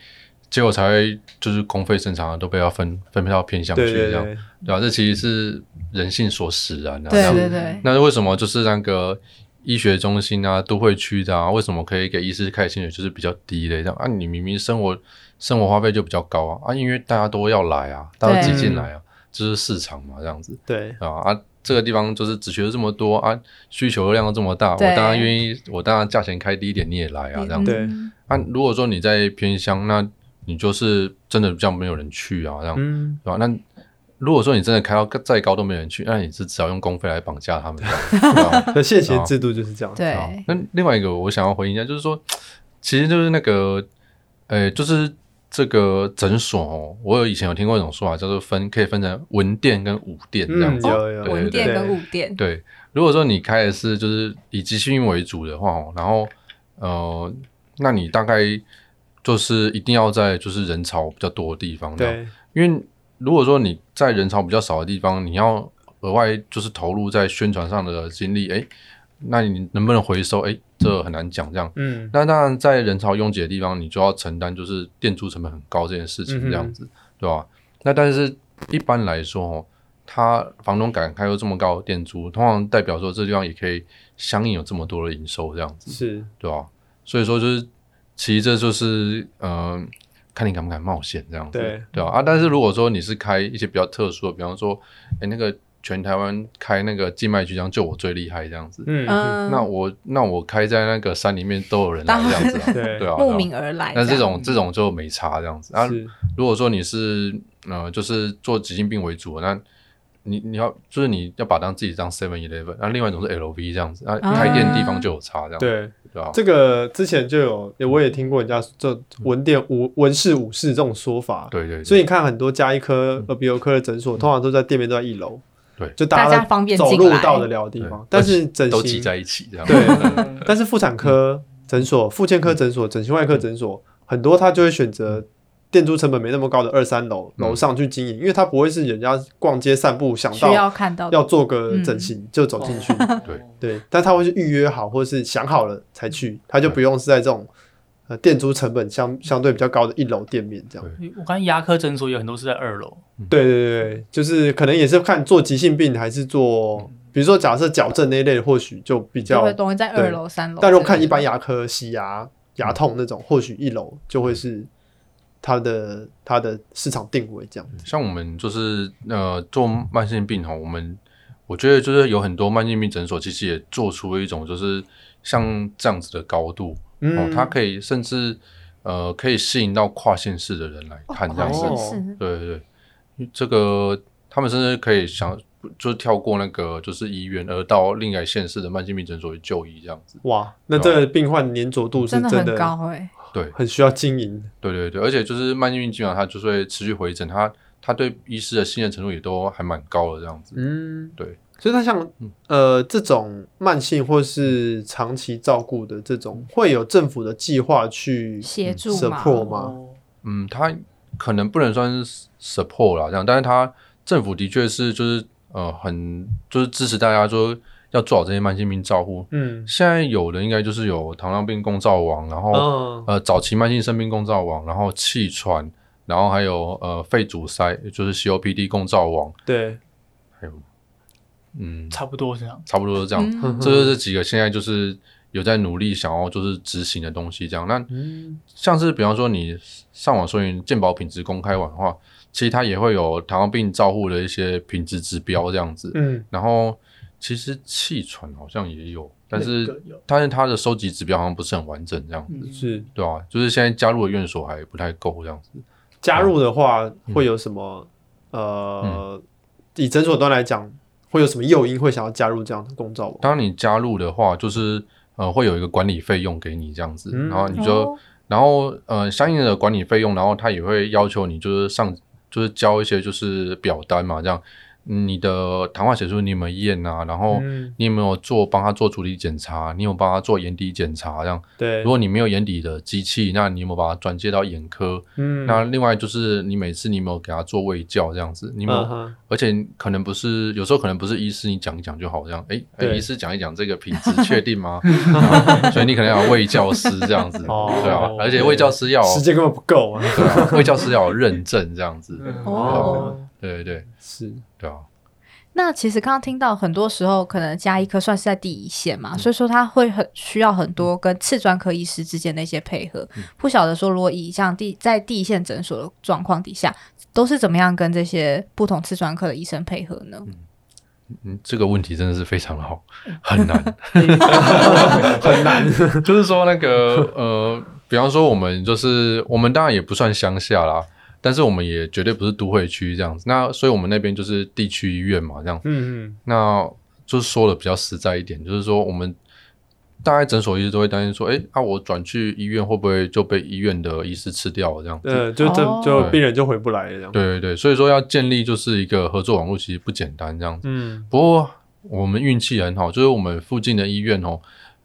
结果才会就是公费正常的都被要分分配到偏乡对去这样，对对，对吧？这其实是人性所使然的。对那为什么就是那个医学中心啊、都会区的啊，为什么可以给医师开薪水就是比较低的？这样啊，你明明生活生活花费就比较高啊啊，因为大家都要来啊，大家都挤进来啊，这、就是市场嘛，这样子对，啊啊，这个地方就是只学了这么多啊，需求量都这么大，我对当然愿意，我当然价钱开低一点你也来啊，这样子。对嗯啊，如果说你在偏乡，那你就是真的比较没有人去啊，这样，嗯，对吧？那如果说你真的开到再高都没人去，那你是只要用公费来绑架他们？那现行制度就是这样，对，那另外一个我想要回应一下，就是说，其实就是那个，呃，就是这个诊所哦，我有以前有听过一种说法，叫做分可以分成文店跟武店这样嗯，子。有有，文店跟武店，对，如果说你开的是就是以集训为主的话哦，然后呃，那你大概就是一定要在就是人潮比较多的地方，对，因为如果说你在人潮比较少的地方，你要额外就是投入在宣传上的精力，诶，那你能不能回收？诶，这很难讲。这样，嗯，那当然在人潮拥挤的地方，你就要承担就是店租成本很高这件事情，这样子，对吧？那但是一般来说，哦，他房东敢开出这么高的店租，通常代表说这地方也可以相应有这么多的营收，这样子，是，对吧？所以说就是，其实这就是嗯。呃看你敢不敢冒险这样子，对对吧？啊，但是如果说你是开一些比较特殊的，比方说，哎，那个全台湾开那个静脉曲张就我最厉害这样子，嗯，嗯，那我那我开在那个山里面都有人来这样子啊，对对啊，慕名而来，那这种这种就没差这样子啊。如果说你是呃，就是做急性病为主，那你你要就是你要把当自己当 Seven Eleven，那另外一种是 LV 这样子啊，啊开店地方就有差这样，对，对吧？这个之前就有，我也听过人家这文店武文氏武士这种说法，对对，对所以你看很多加医科、耳鼻喉科的诊所，通常都在店面都在一楼，对就大家方便走进来路到得了的地方，但是整都挤形在一起这样，对 嗯但是妇产科诊所、妇健科诊所、整形外科诊所，很多他就会选择店租成本没那么高的二三楼楼上去经营，因为他不会是人家逛街散步想需到要看到的。要做个整形就走进去，对。对，但他会是预约好或者是想好了才去，他就不用是在这种呃店租成本相相对比较高的一楼店面这样。我看牙科诊所有很多是在二楼，对对对对，就是可能也是看做急性病还是做，比如说假设矫正那一类，或许就比就较会容易在二楼、三楼。但如果看一般牙科洗牙、牙痛那种，或许一楼就会是它的它的市场定位这样子。像我们就是呃做慢性病哈，我们我觉得就是有很多慢性病诊所其实也做出了一种就是像这样子的高度哦嗯，，它可以甚至呃可以吸引到跨县市的人来看这样子，哦对对对，这个他们甚至可以想，就是跳过那个就是医院，而到另外县市的慢性病诊所去就医这样子。哇，那这个病患粘着度是真的，真的很高哎、欸，对，很需要经营。对对对，而且就是慢性病基本上它就是会持续回诊，他他对医师的信任程度也都还蛮高的这样子。嗯，对。所以它像呃这种慢性或是长期照顾的这种，会有政府的计划去协助 support 吗？嗯，它可能不能算是 support 啦，这样，但是它政府的确是就是呃很就是支持大家说要做好这些慢性病照护。嗯，现在有的应该就是有糖尿病共照网，然后、哦、呃早期慢性肾病共照网，然后气喘，然后还有呃肺阻塞，就是 COPD 共照网。对，还有。嗯，差不多这样，差不多是这样。嗯、这就是这几个现在就是有在努力想要就是执行的东西，这样。那像是比方说你上网搜寻健保品质公开网的话，其实它也会有糖尿病照护的一些品质指标这样子。嗯，然后其实气喘好像也有，但是但是它的收集指标好像不是很完整这样子，是对啊？就是现在加入的院所还不太够这样子。加入的话会有什么？嗯、呃，以诊所端来讲。会有什么诱因会想要加入这样的共照网？当你加入的话，就是呃会有一个管理费用给你这样子，嗯、然后你就、哦、然后呃相应的管理费用，然后他也会要求你就是上就是交一些就是表单嘛这样。你的糖化血素你有没有验啊？然后你有没有做帮他做足底检查？你有帮他做眼底检查？这样对。如果你没有眼底的机器，那你有没有把它转接到眼科？嗯。那另外就是你每次你有没有给他做胃教这样子？你有沒有？嗯、而且可能不是，有时候可能不是医师你讲一讲就好这样。哎哎，医师讲一讲这个品质确定吗？所以你可能要卫教师这样子，哦、对啊。而且卫教师要时间根本不够啊。对啊，卫教师要有认证这样子。哦。对对对，是，对啊。那其实刚刚听到很多时候，可能加医科算是在第一线嘛，嗯、所以说他会很需要很多跟次专科医师之间的一些配合。嗯、不晓得说，如果以像第在第一线诊所的状况底下，都是怎么样跟这些不同次专科的医生配合呢？嗯，这个问题真的是非常好，很难，很难。就是说那个呃，比方说我们就是我们当然也不算乡下啦。但是我们也绝对不是都会区这样子，那所以我们那边就是地区医院嘛，这样。嗯嗯。那就是说的比较实在一点，就是说我们大概诊所医师都会担心说，哎、欸，啊我转去医院会不会就被医院的医师吃掉了这样子？呃，就就就病人就回不来了这样。对对对，所以说要建立就是一个合作网络，其实不简单这样子。嗯。不过我们运气很好，就是我们附近的医院哦，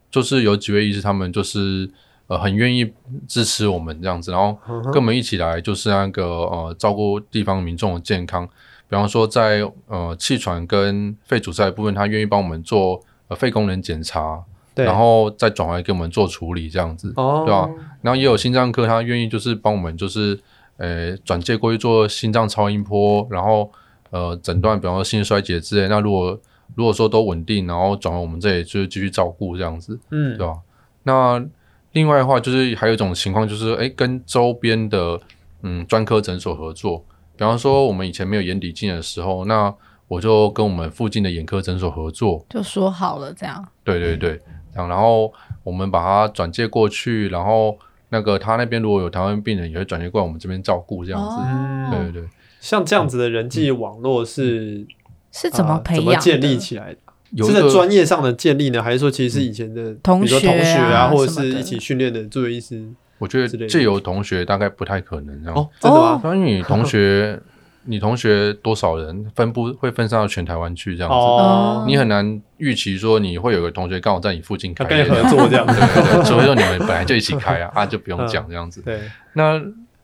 就是有几位医师，他们就是。呃，很愿意支持我们这样子，然后跟我们一起来，就是那个呃，照顾地方民众的健康。比方说在，呃气喘跟肺阻塞的部分，他愿意帮我们做呃肺功能检查，对，然后再转来给我们做处理这样子，哦、对吧？然后也有心脏科，他愿意就是帮我们就是呃转介过去做心脏超音波，然后呃诊断，比方说心衰竭之类。那如果如果说都稳定，然后转回我们这里就是继续照顾这样子，嗯，对吧？那另外的话，就是还有一种情况，就是诶跟周边的嗯专科诊所合作。比方说，我们以前没有眼底镜的时候，那我就跟我们附近的眼科诊所合作，就说好了这样。对对对，这样，然后我们把它转介过去，然后那个他那边如果有台湾病人，也会转介过来我们这边照顾这样子。哦、对对对，像这样子的人际网络是、嗯、是怎么培养、呃、怎么建立起来的？是在专业上的建立呢，还是说其实是以前的同学同学啊，或者是一起训练的住院医师？我觉得借由同学大概不太可能，这样哦，真的吗？关于你同学，你同学多少人分布会分散到全台湾去这样子，你很难预期说你会有个同学刚好在你附近开，跟你合作这样子，对 对对，除非说你们本来就一起开啊，啊就不用讲这样子。对，那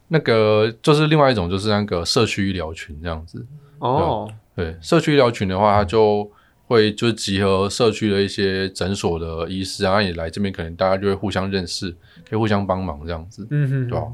那个就是另外一种，就是那个社区医疗群这样子。哦，对，社区医疗群的话，它就。会就集合社区的一些诊所的医师，然后也来这边，可能大家就会互相认识，可以互相帮忙这样子，嗯哼，对吧？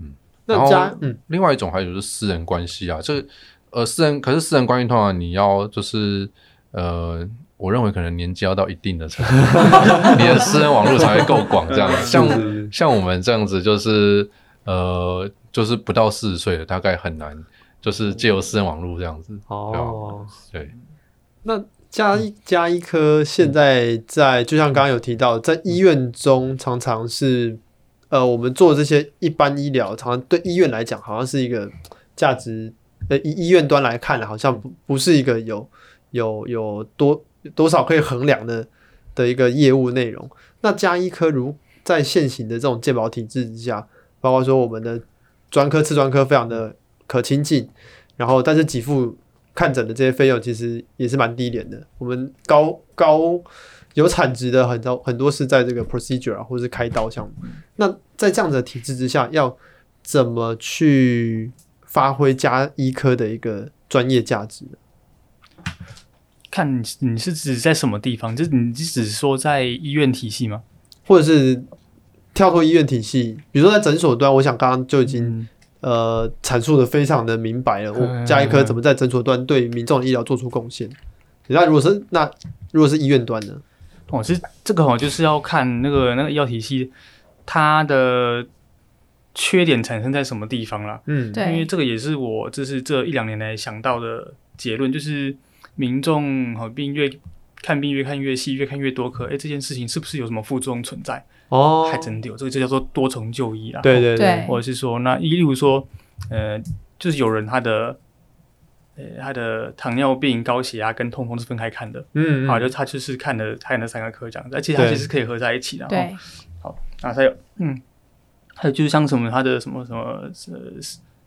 嗯，那家嗯，另外一种还有就是私人关系啊，这个呃私人，可是私人关系通常你要就是呃，我认为可能年纪要到一定的程度，你的私人网络才会够广，这样 子。像像我们这样子，就是呃，就是不到四十岁的，大概很难，就是借由私人网络这样子，哦，对。那加医加医科现在在，就像刚刚有提到，在医院中常常是，呃，我们做这些一般医疗，常常对医院来讲，好像是一个价值呃医医院端来看呢，好像不不是一个有有有多多少可以衡量的的一个业务内容。那加医科如在现行的这种健保体制之下，包括说我们的专科、次专科非常的可亲近，然后但是给付看诊的这些费用其实也是蛮低廉的。我们高高有产值的很多很多是在这个 procedure 啊，或是开刀项目。那在这样的体制之下，要怎么去发挥加医科的一个专业价值呢？看你是指在什么地方？就是你是指说在医院体系吗？或者是跳脱医院体系？比如说在诊所端，我想刚刚就已经、嗯、呃阐述的非常的明白了。我加一科怎么在诊所端对民众医疗做出贡献？那如果是那如果是医院端呢？哦，是这个哦，就是要看那个那个医疗体系它的缺点产生在什么地方啦。嗯，对，因为这个也是我就是这一两年来想到的结论，就是。民众和病越看病越看越细，越看越多科，哎，这件事情是不是有什么副作用存在？哦，还真的有，这个就叫做多重就医啊。对对对，或者是说，那例如说，呃，就是有人他的，呃，他的糖尿病、高血压跟痛风是分开看的，嗯，好，就他就是看了看那三个科这样子，而且他其实可以合在一起的。对，好，那还有，嗯，还有就是像什么他的什么什么呃。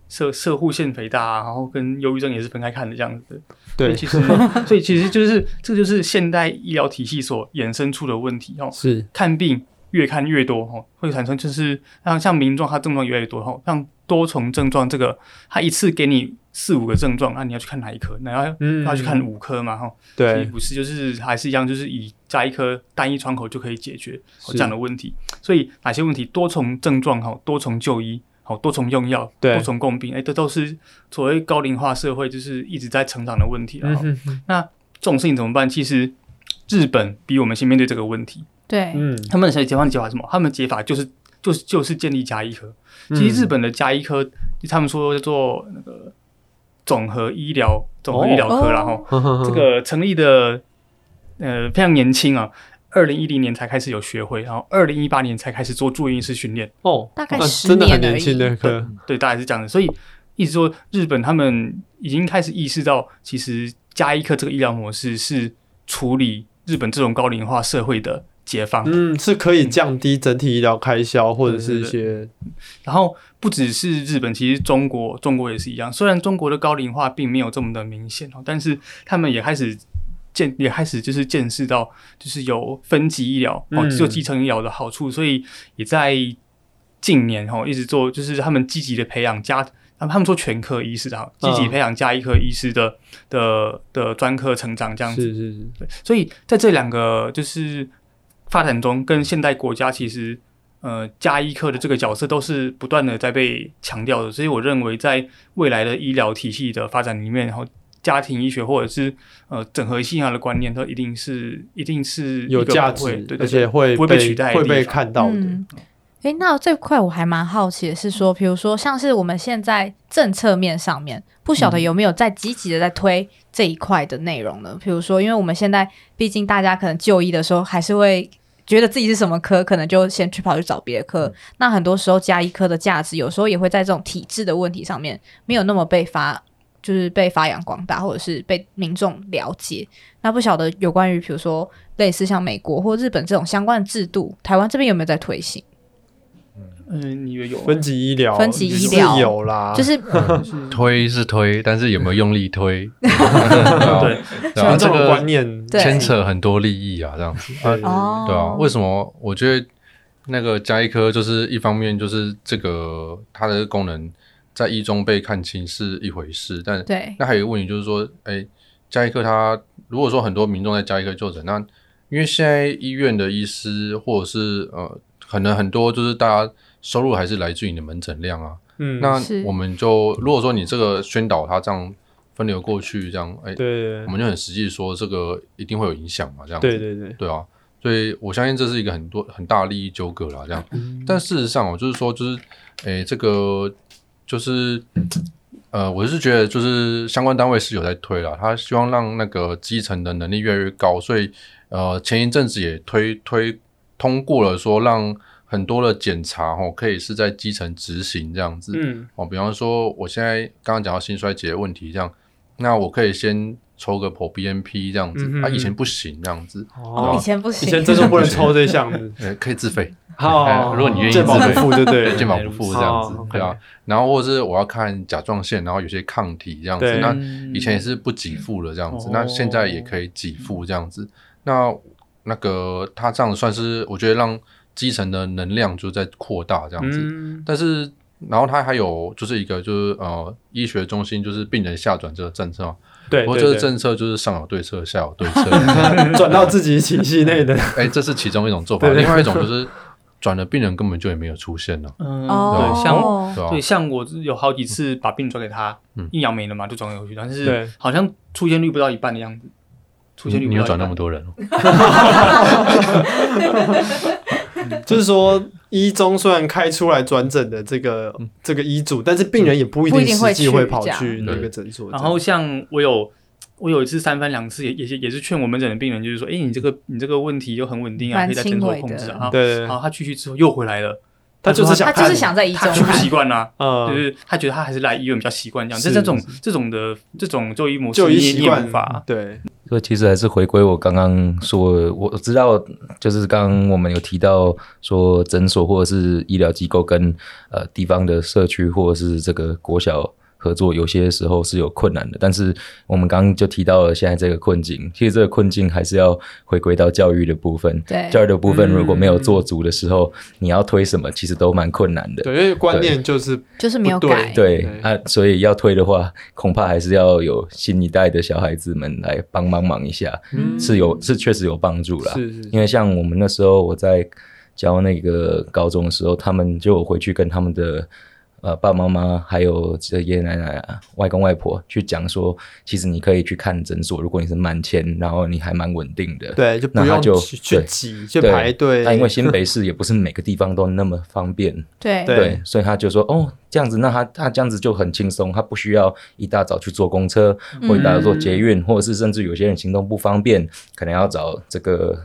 社社护腺肥大啊，然后跟忧郁症也是分开看的这样子。对，其实 所以其实就是这就是现代医疗体系所衍生出的问题哦。是看病越看越多哈，会产生就是让像民众他症状越来越多哈，像多重症状这个，他一次给你四五个症状，那你要去看哪一科？那要要去看五科嘛？哈，对，不是就是还是一样，就是以加一颗单一窗口就可以解决这样的问题。所以哪些问题多重症状哈，多重就医。好，多重用药，多重共病，哎，这都是所谓高龄化社会就是一直在成长的问题。然后，嗯、哼哼那这种事情怎么办？其实日本比我们先面对这个问题。对，嗯，他们的解法的解法是什么？他们的解法就是就是就是建立家医科。其实日本的家医科，嗯、他们说叫做那个总和医疗总和医疗科，然后、哦、这个成立的呃非常年轻啊。二零一零年才开始有学会，然后二零一八年才开始做住院医师训练。哦，大概。真的很年轻的科，对，大概是这样的。所以，一直说，日本他们已经开始意识到，其实加医科这个医疗模式是处理日本这种高龄化社会的解放。嗯，是可以降低整体医疗开销，或者是一些。然后，不只是日本，其实中国，中国也是一样。虽然中国的高龄化并没有这么的明显哦，但是他们也开始。见也开始就是见识到，就是有分级医疗哦，就基层医疗的好处，嗯、所以也在近年哦一直做，就是他们积极的培养家，他们他们做全科医师啊，积极培养加医科医师的、嗯、的的专科成长这样子。是是是，所以在这两个就是发展中，跟现代国家其实呃加医科的这个角色都是不断的在被强调的，所以我认为在未来的医疗体系的发展里面，然后。家庭医学或者是呃整合性啊的观念，都一定是一定是有价值，对对对，而且会不会被取代，会被看到的。嗯欸，那这块我还蛮好奇的是说，比如说像是我们现在政策面上面，不晓得有没有在积极的在推这一块的内容呢？嗯、比如说，因为我们现在毕竟大家可能就医的时候，还是会觉得自己是什么科，可能就先去跑去找别的科。嗯、那很多时候加医科的价值，有时候也会在这种体制的问题上面，没有那么被发。就是被发扬光大，或者是被民众了解。那不晓得有关于，比如说类似像美国或日本这种相关的制度，台湾这边有没有在推行？嗯，你以为有分级医疗，分级医疗有啦，就是推是推，但是有没有用力推？对，然后这个观念牵扯很多利益啊，这样子。对啊，为什么？我觉得那个加医科就是一方面，就是这个它的功能。在一中被看清是一回事，但对，那还有一个问题就是说，哎、欸，家医科他如果说很多民众在加医科就诊，那因为现在医院的医师或者是呃，可能很多就是大家收入还是来自于你的门诊量啊，嗯，那我们就如果说你这个宣导它这样分流过去，这样，哎、欸，对，我们就很实际说这个一定会有影响嘛，这样子，对对对，对啊，所以我相信这是一个很多很大的利益纠葛啦，这样，嗯、但事实上哦，就是说就是，哎、欸，这个。就是，呃，我是觉得，就是相关单位是有在推了，他希望让那个基层的能力越来越高，所以，呃，前一阵子也推推通过了，说让很多的检查哦，可以是在基层执行这样子。嗯，哦，比方说我现在刚刚讲到心衰竭的问题，这样，那我可以先抽个 proBNP 这样子，嗯、啊，以前不行这样子。哦，以前不行，以前真的不能抽这项子，呃，可以自费。好、哦，如果你愿意自费，健保不付就对，健保不付这样子，哦、对啊。然后或者是我要看甲状腺，然后有些抗体这样子，那以前也是不给付的这样子，嗯、那现在也可以给付这样子。哦、那那个他这样算是我觉得让基层的能量就在扩大这样子，嗯、但是然后他还有就是一个就是呃医学中心就是病人下转这个政策。嘛，对，不过这个政策就是上有对策下有对策，转到自己体系内的，哎、欸，这是其中一种做法，另外一种就是。转了病人根本就也没有出现了。嗯，哦、对，像对，对，像我有好几次把病转给他，嗯，一阳没了嘛，就转回去，但是好像出现率不到一半的样子。出现率你有转那么多人？就是说，一中虽然开出来转诊的这个、嗯、这个医嘱，但是病人也不一定实际会跑去那个诊所。然后像我有。我有一次三番两次也也是也是劝我门诊的病人，就是说，哎、欸，你这个你这个问题就很稳定啊，可以在诊所控制啊。对，然后他去去之后又回来了，他就是想他就是想在医中，他不习惯啦，嗯，就是他觉得他还是来医院比较习惯这样。这这种这种的这种就医模式，就医习惯法，对。所以其实还是回归我刚刚说，我知道就是刚刚我们有提到说诊所或者是医疗机构跟呃地方的社区或者是这个国小。合作有些时候是有困难的，但是我们刚刚就提到了现在这个困境，其实这个困境还是要回归到教育的部分。对，教育的部分如果没有做足的时候，嗯、你要推什么，其实都蛮困难的。对，因为观念就是就是没有改。对，啊，所以要推的话，恐怕还是要有新一代的小孩子们来帮帮忙一下，嗯、是有是确实有帮助啦。是，是是，因为像我们那时候我在教那个高中的时候，他们就回去跟他们的。呃，爸爸妈妈还有这爷爷奶奶啊、外公外婆去讲说，其实你可以去看诊所，如果你是满签，然后你还蛮稳定的，对，就不用就去去挤去排队。那因为新北市也不是每个地方都那么方便，对对，所以他就说，哦，这样子，那他他这样子就很轻松，他不需要一大早去坐公车，或者一大早坐捷运，嗯，或者是甚至有些人行动不方便，可能要找这个。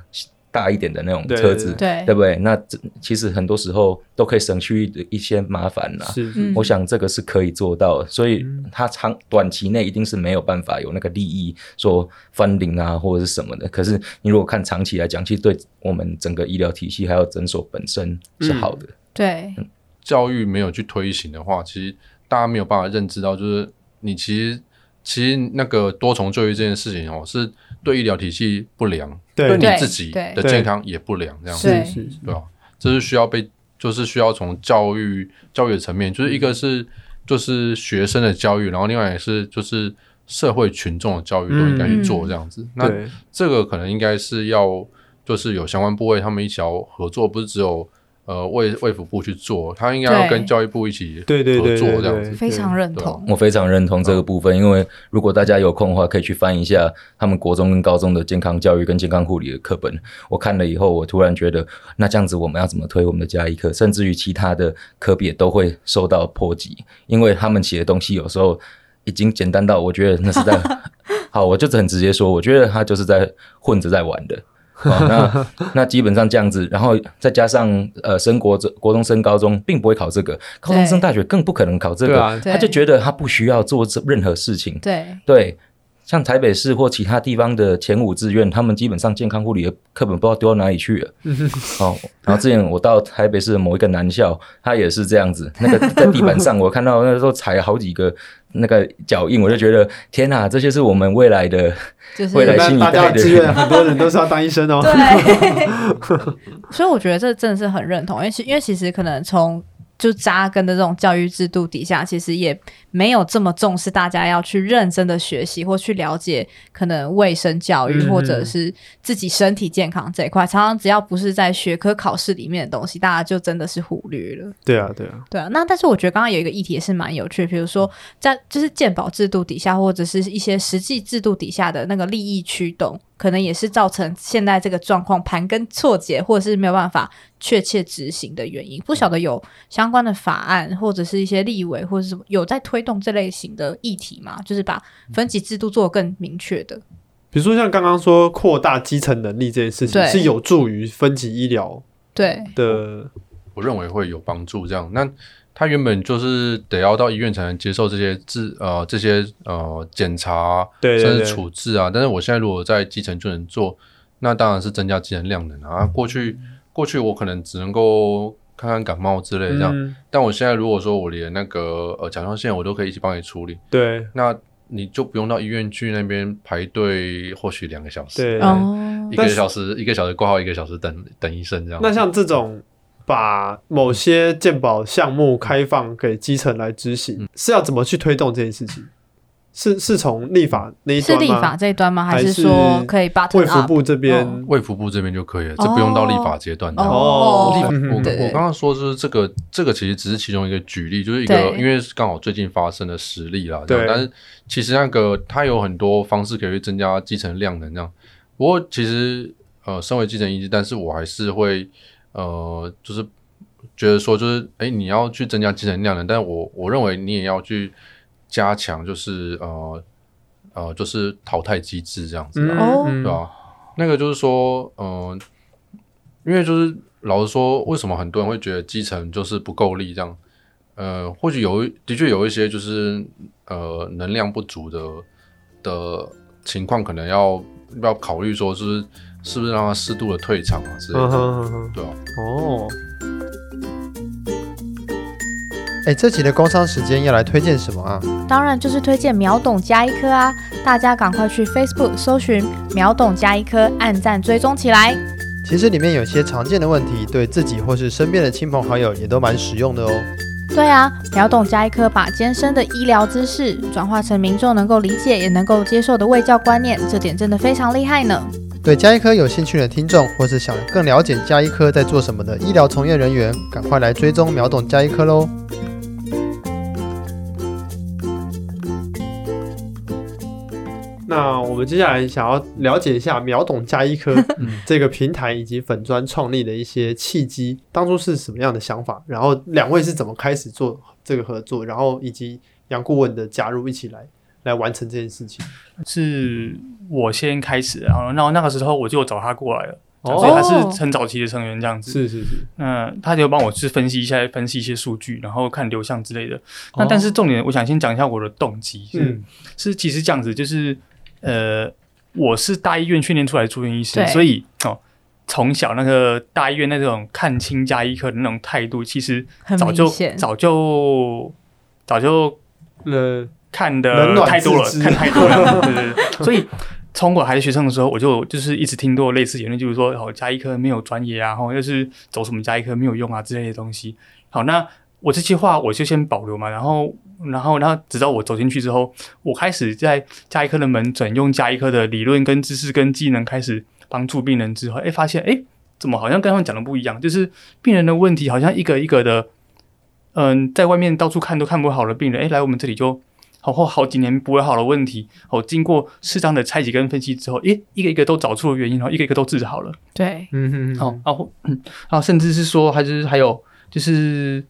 大一点的那种车子，对，对不对？那这其实很多时候都可以省去一些麻烦啦。是，是，我想这个是可以做到的。所以它长短期内一定是没有办法有那个利益说翻领啊或者是什么的。可是你如果看长期来讲，其实对我们整个医疗体系还有诊所本身是好的。嗯、对、嗯，教育没有去推行的话，其实大家没有办法认知到，就是你其实其实那个多重就医这件事情哦是。对医疗体系不良，对你自己的健康也不良，这样子，是是，对吧？这是需要被，就是需要从教育教育的层面，就是一个是就是学生的教育，然后另外也是就是社会群众的教育都应该去做这样子。那这个可能应该是要就是有相关部位他们一起要合作，不是只有。呃，卫卫福部去做，他应该要跟教育部一起合作，对对对，这样子，非常认同。我非常认同这个部分，因为如果大家有空的话，可以去翻一下他们国中跟高中的健康教育跟健康护理的课本。我看了以后，我突然觉得，那这样子我们要怎么推我们的家医课，甚至于其他的科别都会受到波及，因为他们写的东西有时候已经简单到，我觉得那是在 好，我就很直接说，我觉得他就是在混着在玩的。哦、那那基本上这样子，然后再加上呃，升国中、国中升高中，并不会考这个，高中升大学更不可能考这个，他就觉得他不需要做任何事情。对。对，像台北市或其他地方的前五志愿，他们基本上健康护理的课本不知道丢到哪里去了。哦，然后之前我到台北市的某一个男校，他也是这样子，那个在地板上我看到那时候踩了好几个那个脚印，我就觉得天哪，这些是我们未来的。就是 未来新一代的人，大家志愿很多人都是要当医生哦。对，所以我觉得这真的是很认同，因为其因为其实可能从就扎根的这种教育制度底下，其实也。没有这么重视，大家要去认真的学习或去了解可能卫生教育，或者是自己身体健康这一块。嗯、常常只要不是在学科考试里面的东西，大家就真的是忽略了。对啊，对啊，对啊。那但是我觉得刚刚有一个议题也是蛮有趣，比如说在就是鉴保制度底下，或者是一些实际制度底下的那个利益驱动，可能也是造成现在这个状况盘根错节，或者是没有办法确切执行的原因。不晓得有相关的法案，或者是一些立委，或者是什么有在推。动这类型的议题吗，就是把分级制度做得更明确的。比如说像刚刚说扩大基层能力这件事情，是有助于分级医疗对的我认为会有帮助。这样，那他原本就是得要到医院才能接受这些治呃这些呃检查，对对对甚至处置啊。但是我现在如果在基层就能做，那当然是增加基层量能啊。过去过去我可能只能够看看感冒之类这样，嗯、但我现在如果说我连那个呃甲状腺我都可以一起帮你处理，对，那。你就不用到医院去那边排队，或许两个小时，对，一个小时一个小时挂号，一个小时等等医生这样。那像这种把某些健保项目开放给基层来执行，嗯、是要怎么去推动这件事情？是是从立法那一端吗？是立法这一端吗？还是说可以把卫福部这边？卫福部这边就可以了，这不用到立法阶段。哦，立法，我我刚刚说就是这个，这个其实只是其中一个举例，就是一个因为刚好最近发生的实例啦。对。但是其实那个它有很多方式可以去增加基层量能，这样。不过其实呃，身为基层医师，但是我还是会呃，就是觉得说，就是哎，你要去增加基层量能，但是我我认为你也要去。加强就是呃呃，就是淘汰机制这样子，对吧？那个就是说，嗯、呃，因为就是老实说，为什么很多人会觉得基层就是不够力这样？呃，或许有的确有一些就是呃能量不足的的情况，可能要要考虑说，是是是不是让他适度的退场啊之类的，嗯、哼对吧？哦。哎，这期的工商时间要来推荐什么啊？当然就是推荐秒懂加一科啊！大家赶快去 Facebook 搜寻秒懂加一科，按赞追踪起来。其实里面有些常见的问题，对自己或是身边的亲朋好友也都蛮实用的哦。对啊，秒懂加一科把艰深的医疗知识转化成民众能够理解也能够接受的卫教观念，这点真的非常厉害呢。对加医科有兴趣的听众，或是想更了解加医科在做什么的医疗从业人员，赶快来追踪秒懂加医科喽！那我们接下来想要了解一下秒懂加一科 这个平台以及粉砖创立的一些契机，当初是什么样的想法？然后两位是怎么开始做这个合作？然后以及杨顾问的加入，一起来来完成这件事情。是我先开始，然后那那个时候我就找他过来了，哦、所以他是很早期的成员这样子。是是是，那他就帮我去分析一下，分析一些数据，然后看流向之类的。那但是重点，我想先讲一下我的动机，是、嗯、是其实这样子，就是。呃，我是大医院训练出来的住院医师，所以哦，从小那个大医院那种看清加医科的那种态度，其实早就早就早就呃看的太多了，看太多了，对对对。所以从我还是学生的时候，我就就是一直听多类似言论，就是说哦，加医科没有专业啊，然后又是走什么加医科没有用啊之类的东西。好，那我这些话我就先保留嘛，然后。然后，然后直到我走进去之后，我开始在加医科的门诊用加医科的理论、跟知识、跟技能开始帮助病人之后，哎，发现哎，怎么好像跟他们讲的不一样？就是病人的问题好像一个一个的，嗯，在外面到处看都看不好的病人，哎，来我们这里就好后好几年不会好的问题，哦，经过适当的拆解跟分析之后，哎，一个一个都找出了原因，然后一个一个都治好了。对，嗯嗯嗯，好，然后，然后甚至是说，还是还有就是。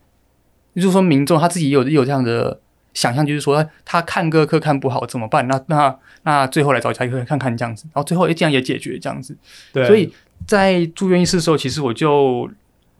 就是说，民众他自己也有也有这样的想象，就是说，他看个科看不好怎么办？那那那最后来找家医科看看这样子，然后最后诶这样也解决这样子。对，所以在住院医师的时候，其实我就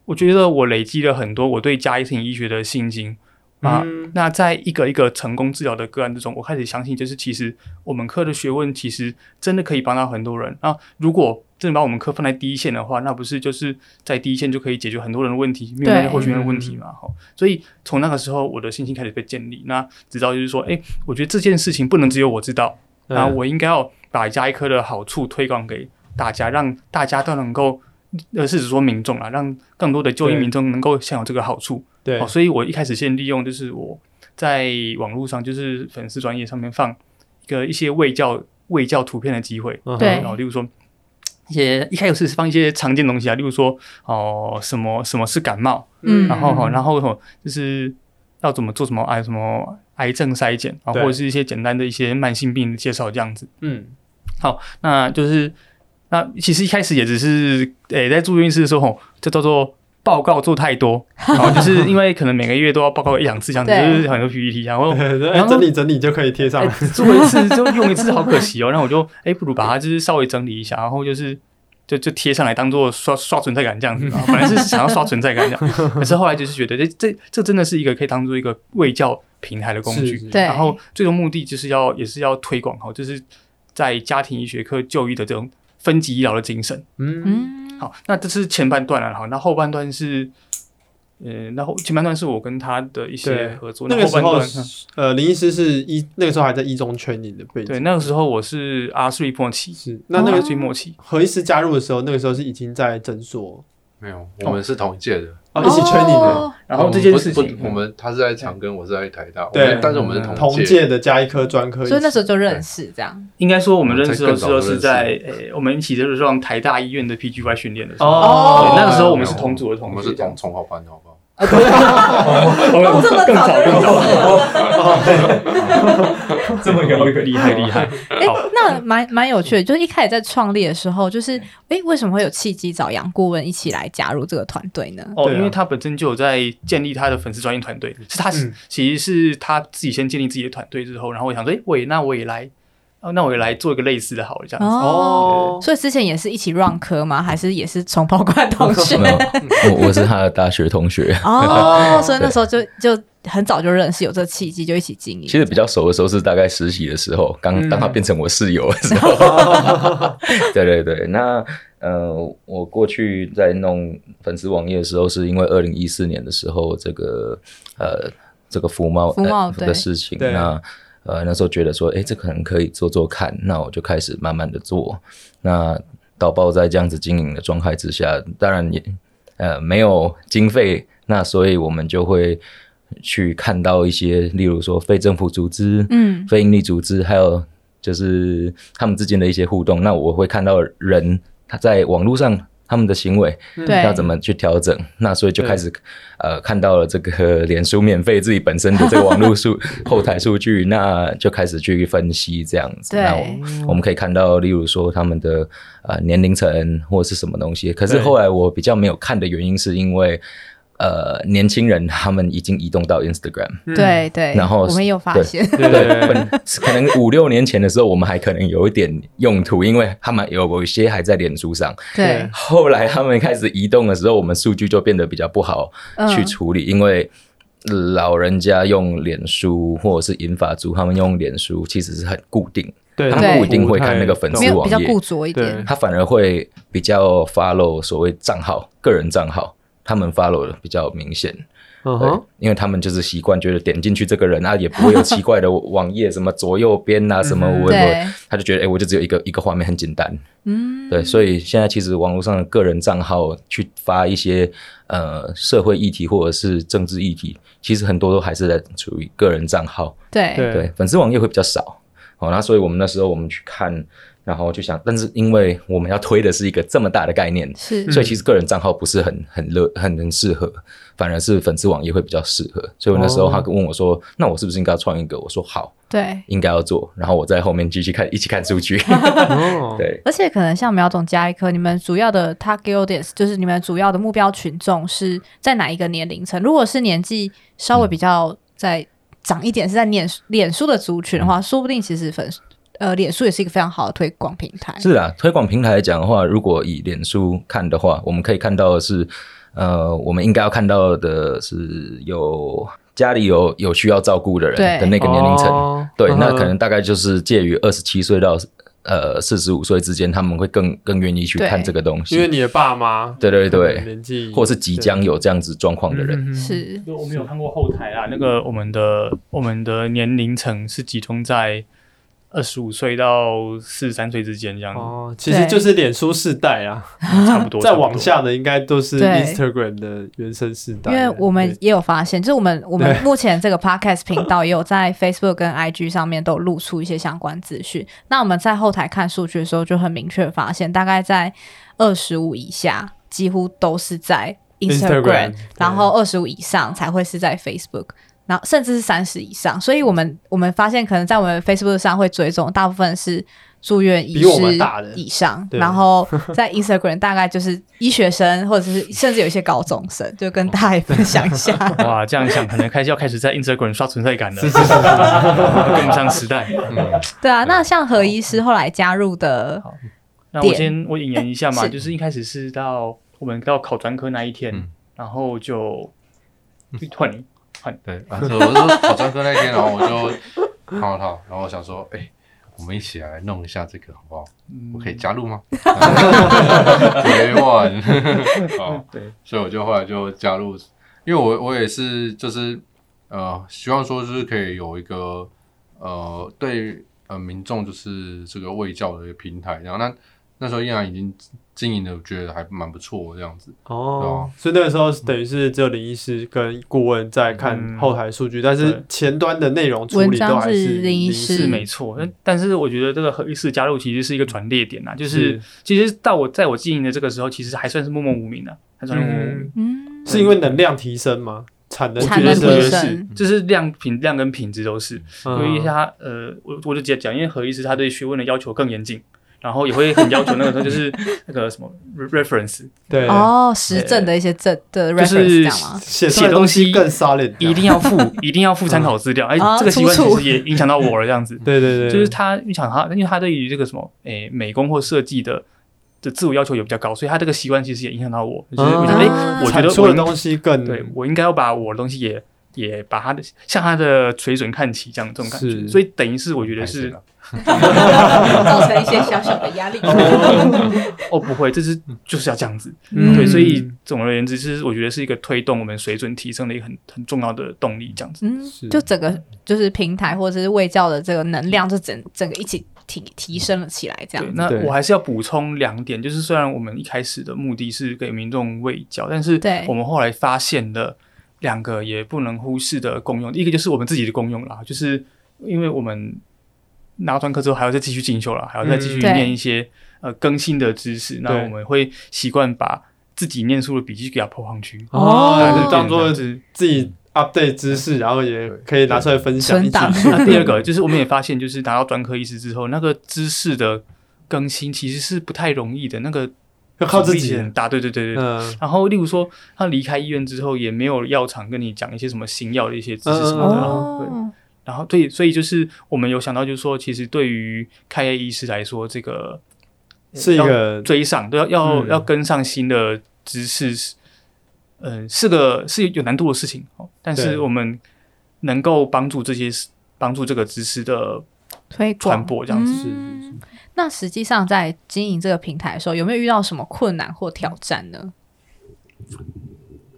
我觉得我累积了很多我对家庭医学的信心。啊，那在一个一个成功治疗的个案之中，我开始相信，就是其实我们科的学问其实真的可以帮到很多人啊。如果真的把我们科放在第一线的话，那不是就是在第一线就可以解决很多人的问题，面对那些候选人的问题嘛？好，所以从那个时候，我的信心开始被建立。那直到就是说，哎、欸，我觉得这件事情不能只有我知道，那我应该要把牙医科的好处推广给大家，让大家都能够，呃，是指说民众啊，让更多的就医民众能够享有这个好处。对，哦，所以我一开始先利用就是我在网络上，就是粉丝专业上面放一个一些卫教卫教图片的机会，对，然后例如说一些一开始是放一些常见东西啊，例如说哦什么什么是感冒，嗯，然后然后就是要怎么做什么癌什么癌症筛检啊，或者是一些简单的一些慢性病的介绍这样子，嗯，好，那就是那其实一开始也只是诶、欸、在住院医师的时候，就叫做。报告做太多，然 后就是因为可能每个月都要报告一两次这样子，就是很多 PPT，然后 然后整理整理就可以贴上。了，做一次就用一次，好可惜哦。然后我就哎，不如把它就是稍微整理一下，然后就是就就贴上来当做刷刷存在感这样子啊，本来是想要刷存在感这样，可是后来就是觉得这这这真的是一个可以当做一个卫教平台的工具，对。然后最终目的就是要也是要推广好，就是在家庭医学科就医的这种分级医疗的精神。嗯，嗯，好，那这是前半段了，好，那后半段是。呃，那后前半段是我跟他的一些合作，那个时候呃，林医师是一那个时候还在一中圈里的背景，对，那个时候我是 R three 末期，是那那个个最末期，何医师加入的时候，那个时候是已经在诊所没有，我们是同一届的。哦，一起圈里的哦。然后这件事情，我们他是在长庚，我是在台大，对。但是我们是同同届。的加一科专科，所以那时候就认识这样。应该说我们认识的时候是在诶，我们一起就是上台大医院的 PGY 训练的时候，哦。对那个时候我们是同组的同学，我们是同同好班，好不好？我们这么更早早就更早，认识 这么高一个厉害厉害。哎、那蛮蛮有趣的，就是一开始在创立的时候，就是哎、为什么会有契机找杨顾问一起来加入这个团队呢？哦，对啊。因为他本身就有在建立他的粉丝专业团队，是他是、嗯。其实是他自己先建立自己的团队之后，然后我想说，哎，我也那我也来，哦，那我也来做一个类似的好了，这样子。哦，所以之前也是一起 run 科吗？还是也是从包括同学？我我是他的大学同学。哦，所以那时候就就很早就认识，有这个契机就一起经营。其实比较熟的时候是大概实习的时候，刚嗯当他变成我室友的时候。对对对，那呃，我过去在弄粉丝网页的时候，是因为二零一四年的时候，这个呃这个服贸服贸对呃的事情，那呃那时候觉得说，哎，这可能可以做做看，那我就开始慢慢的做。那导报在这样子经营的状态之下，当然也呃没有经费，那所以我们就会。去看到一些，例如说非政府组织、嗯非营利组织，还有就是他们之间的一些互动。那我会看到人他在网络上他们的行为对要怎么去调整。那所以就开始呃看到了这个脸书免费自己本身的这个网络数 后台数据，那就开始去分析这样子。那我我们可以看到，例如说他们的呃年龄层或者是什么东西。可是后来我比较没有看的原因是因为。呃，年轻人他们已经移动到 Instagram，对对，然后我们也有发现，对对对 本可能五六年前的时候，我们还可能有一点用途，因为他们有有一些还在脸书上。对，后来他们开始移动的时候，我们数据就变得比较不好去处理，嗯、因为老人家用脸书或者是银发族，他们用脸书其实是很固定，对，他们不一定会看那个粉丝网页，没有比较固着一点，他反而会比较 follow 所谓账号个人账号。他们 follow 的比较明显，嗯哼，因为他们就是习惯，觉得点进去这个人啊，也不会有奇怪的 网页，什么左右边啊，什么我我，他就觉得，哎、欸，我就只有一个一个画面，很简单，嗯，对，所以现在其实网络上的个人账号去发一些呃社会议题或者是政治议题，其实很多都还是在处于个人账号，对。对，粉丝网页会比较少，好，那所以我们那时候我们去看。然后就想，但是因为我们要推的是一个这么大的概念，是，所以其实个人账号不是很很热很能适合，反而是粉丝网页会比较适合。所以我那时候他问我说：“哦、那我是不是应该要创一个？”我说：“好，对，应该要做。”然后我在后面继续看，一起看数据。对，而且可能像苗总加一颗，你们主要的 target audience 就是你们主要的目标群众是在哪一个年龄层？如果是年纪稍微比较在长一点，是在脸脸书的族群的话，说不定其实粉丝。呃，脸书也是一个非常好的推广平台。是啊，推广平台来讲的话，如果以脸书看的话，我们可以看到的是，呃，我们应该要看到的是有家里有有需要照顾的人的那个年龄层。哦、对，嗯、那可能大概就是介于二十七岁到呃四十五岁之间，他们会更更愿意去看这个东西。因为你的爸妈，对对对，年纪或是即将有这样子状况的人，是。我们有看过后台啊，那个我们的我们的年龄层是集中在。二十五岁到四十三岁之间这样子哦，其实就是脸书世代啊，差不多。再往下的应该都是 Instagram 的原生世代。因为我们也有发现，就是我们 我们目前这个 Podcast 频道也有在 Facebook 跟 IG 上面都有露出一些相关资讯。那我们在后台看数据的时候，就很明确发现，大概在二十五以下，几乎都是在 Instagram，, Instagram 然后二十五以上才会是在 Facebook。然后甚至是三十以上，所以我们我们发现，可能在我们 Facebook 上会追踪大部分是住院医师以上，然后在 Instagram 大概就是医学生，或者是甚至有一些高中生，就跟大家分享一下。哇，这样想可能开始要开始在 Instagram 刷存在感了，是是是是跟不上时代。对啊，那像何医师后来加入的那我先我引言一下嘛，就是一开始是到我们到考专科那一天，嗯然后就换你换，对，然后我是说跑专科那天，然后我就看到他，然后我想说，哎，我们一起来弄一下这个好不好？我可以加入吗？别玩，好，对，所以我就后来就加入，因为我我也是就是呃，希望说就是可以有一个呃对呃民众就是这个卫教的一个平台，然后那那时候依然已经经营的，我觉得还蛮不错这样子。哦，所以那个时候等于是只有林医师跟顾问在看后台数据，嗯、但是前端的内容处理都还是林医师。是没错。但但是我觉得这个何医师加入其实是一个转捩点呐，就是，是。其实到我在我经营的这个时候，其实还算是默默无名的，还算是默默无名。嗯，是因为能量提升吗？产能提升，是，就是量品量跟品质都是。嗯、因为他呃，我我就直接讲，因为何医师他对学问的要求更严谨。然后也会很要求那个时候就是 那个什么 reference，对哦，实证的一些证的 reference 就是这样吗？写写东西更 solid，一定要附，一定要附 参考资料。哎，这个习惯其实也影响到我了，这样子。对对对，就是他影响他，因为他对于这个什么，哎，美工或设计的的自我要求也比较高，所以他这个习惯其实也影响到我。就是我觉得，哎，我觉得我的东西更，对我应该要把我的东西也也把他的向他的水准看齐，这样这种感觉。所以等于是我觉得是。造成一些小小的压力。哦，不会，这是就是要这样子。嗯、对，所以总而言之，是我觉得是一个推动我们水准提升的一个很很重要的动力，这样子。嗯，就整个就是平台或者是卫教的这个能量，就整整个一起提提升了起来，这样子。那我还是要补充两点，就是虽然我们一开始的目的是给民众卫教，但是我们后来发现了两个也不能忽视的功用。一个就是我们自己的功用啦，就是因为我们。拿到专科之后，还要再继续进修了，还要再继续念一些、嗯、呃更新的知识。那我们会习惯把自己念书的笔记给它 po 上去，哦，就当做是自己 update 知识，然后也可以拿出来分享。那第二个就是我们也发现，就是拿到专科医师之后，那个知识的更新其实是不太容易的，那个要靠自己很大。对对对对。嗯。然后，例如说，他离开医院之后，也没有药厂跟你讲一些什么新药的一些知识什么的。哦。对。然后对，所以就是我们有想到，就是说，其实对于开业医师来说，这个是一个追上，都要要、嗯、要跟上新的知识，嗯、呃，是个是有难度的事情。但是我们能够帮助这些帮助这个知识的推传播，这样子。嗯、那实际上在经营这个平台的时候，有没有遇到什么困难或挑战呢？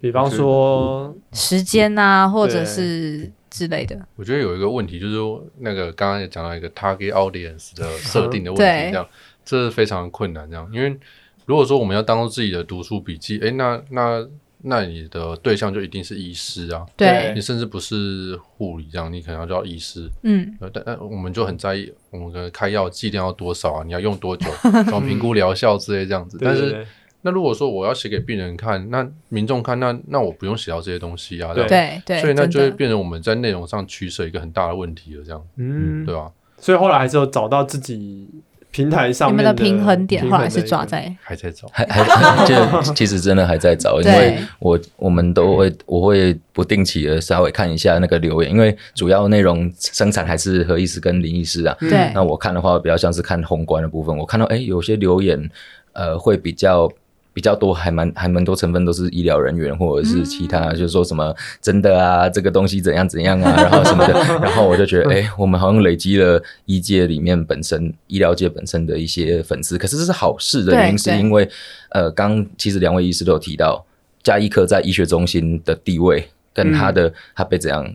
比方说时间啊，或者是。之类的，我觉得有一个问题就是那个刚刚也讲到一个 target audience 的设定的问题，这样这是非常困难。这样，因为如果说我们要当做自己的读书笔记，诶，那那那你的对象就一定是医师啊，对，你甚至不是护理这样，你可能要叫医师，嗯，但但我们就很在意我们的开药剂量要多少啊，你要用多久，怎么评估疗效之类这样子，但是。那如果说我要写给病人看，那民众看，那那我不用写到这些东西啊，对。对，对，所以那就会变成我们在内容上取舍一个很大的问题了，这样，嗯，对吧？所以后来还是有找到自己平台上面的，你们的平衡点，后来是抓在还在找，还还 就其实真的还在找，因为我我们都会我会不定期的稍微看一下那个留言，因为主要内容生产还是何医师跟林医师啊，对，那我看的话比较像是看宏观的部分，我看到哎有些留言呃会比较。比较多，还蛮还蛮多成分都是医疗人员或者是其他，就是说什么真的啊，这个东西怎样怎样啊，然后什么的，然后我就觉得，哎，我们好像累积了医界里面本身医疗界本身的一些粉丝，可是这是好事的原因，是因为呃，刚其实两位医师都有提到，加医科在医学中心的地位。跟他的、嗯、他被怎样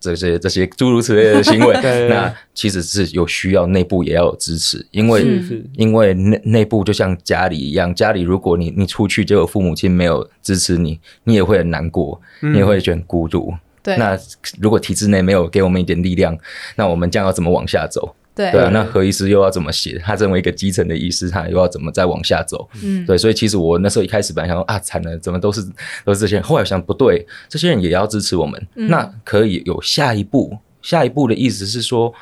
这些这些诸如此类的行为，那其实是有需要内部也要有支持，因为因为内内部就像家里一样，家里如果你你出去就有父母亲没有支持你，你也会很难过，嗯、你也会觉得很孤独。对，那如果体制内没有给我们一点力量，那我们将要怎么往下走？对，对啊，那何医师又要怎么写？他认为一个基层的医师，他又要怎么再往下走？嗯，对，所以其实我那时候一开始本来想说啊，惨了，怎么都是都是这些人？后来想不对，这些人也要支持我们，嗯、那可以有下一步。下一步的意思是说，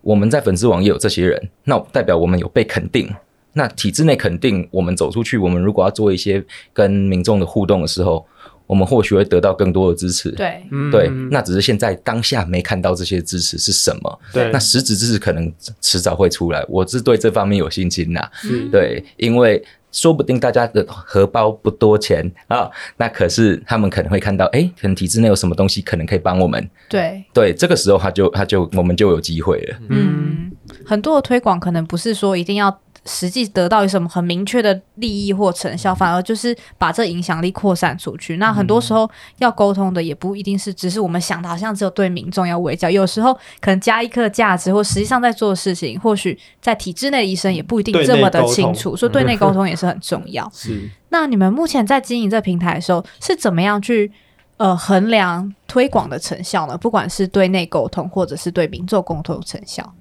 我们在粉丝网也有这些人，那代表我们有被肯定。那体制内肯定我们走出去，我们如果要做一些跟民众的互动的时候。我们或许会得到更多的支持。对，嗯对，那只是现在当下没看到这些支持是什么。对那实质支持可能迟早会出来，我是对这方面有信心呐。是对，因为说不定大家的荷包不多钱啊，那可是他们可能会看到，哎，可能体制内有什么东西可能可以帮我们。对，对，这个时候他就他就我们就有机会了。嗯，很多的推广可能不是说一定要。实际得到什么很明确的利益或成效，反而就是把这影响力扩散出去。那很多时候要沟通的也不一定是只是我们想的，好像只有对民众要围剿。有时候可能加一颗价值，或实际上在做的事情，或许在体制内的医生也不一定这么的清楚，所以对内沟通也是很重要。是。那你们目前在经营这平台的时候，是怎么样去呃衡量推广的成效呢？不管是对内沟通，或者是对民众沟通成效。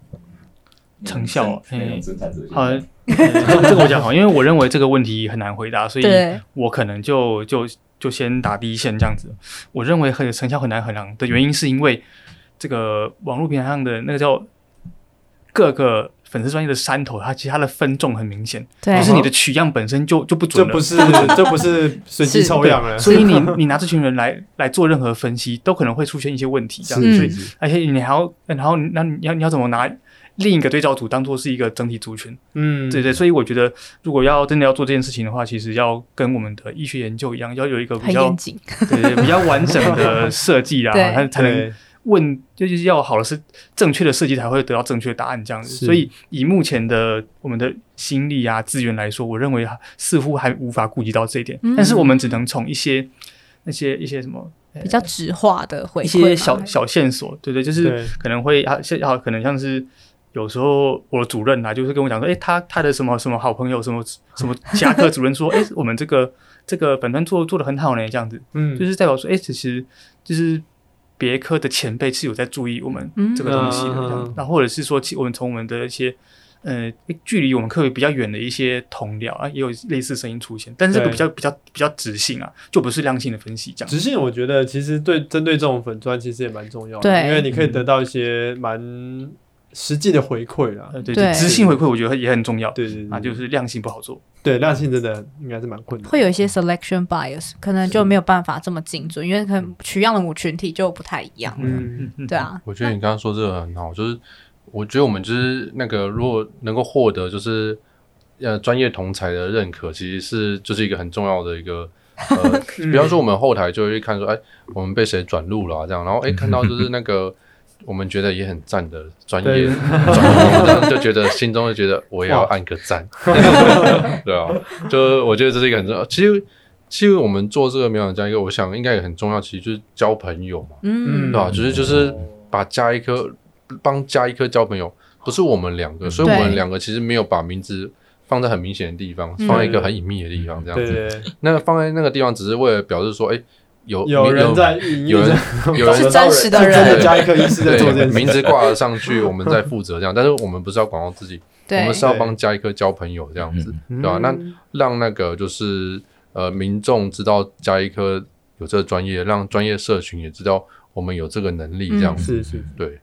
成效，嗯，好，呃、这个我讲好，因为我认为这个问题很难回答，所以我可能就就就先打第一线这样子。我认为很成效很难衡量的原因，是因为这个网络平台上的那个叫各个粉丝专业的山头，它其实它的分众很明显，对，就是你的取样本身就就不准了，这不是这不是随机抽样了，所以你你拿这群人来来做任何分析，都可能会出现一些问题，这样子，所以而且你还要，然后那你要你要怎么拿？另一个对照组当做是一个整体族群，嗯，对对，所以我觉得如果要真的要做这件事情的话，其实要跟我们的医学研究一样，要有一个比较对对比较完整的设计 啦，它才能问，就是要好的是正确的设计才会得到正确的答案这样子。所以以目前的我们的心力啊资源来说，我认为似乎还无法顾及到这一点，但是我们只能从一些那些一些什么比较直化的回馈，一些小小线索，对对，就是可能会啊，像啊，可能像是。有时候我的主任啊，就是跟我讲说，哎、欸，他他的什么什么好朋友，什么什么家科主任说，哎、欸，我们这个这个本专做做的很好呢，这样子，嗯，就是代表说，哎、欸，其实就是别科的前辈是有在注意我们这个东西的，这样，那、嗯、或者是说，其我们从我们的一些呃距离我们课比较远的一些同僚啊，也有类似声音出现，但是这个比较比较比较直性啊，就不是量性的分析这样。直性，我觉得其实对针对这种粉砖，其实也蛮重要的，对，因为你可以得到一些蛮。实际的回馈啦，对对，质性回馈我觉得也很重要。对对啊，就是量性不好做。对，量性真的应该是蛮困难。会有一些 selection bias，可能就没有办法这么精准，因为可能取样的母群体就不太一样。嗯嗯，对啊。我觉得你刚刚说这个很好，就是我觉得我们就是那个如果能够获得就是呃专业同才的认可，其实是就是一个很重要的一个呃，比方说我们后台就会看说，哎，我们被谁转录了这样，然后哎看到就是那个。我们觉得也很赞的专业，就觉得 心中就觉得我也要按个赞，对啊，就我觉得这是一个很重要。其实，其实我们做这个秒懂加一颗，我想应该也很重要，其实就是交朋友嘛，嗯，对吧？就是就是把加一颗帮加一颗交朋友，不是我们两个，所以我们两个其实没有把名字放在很明显的地方，放在一个很隐秘的地方，这样子。那放在那个地方，只是为了表示说，哎。有有人在，有人有 人是真实的人，真的加一颗医师在做这件事，名字挂了上去，我们在负责这样。但是我们不是要广告自己，我们是要帮加一颗交朋友这样子，对吧？那让那个就是呃民众知道加一颗有这个专业，让专业社群也知道我们有这个能力这样子，是是，对。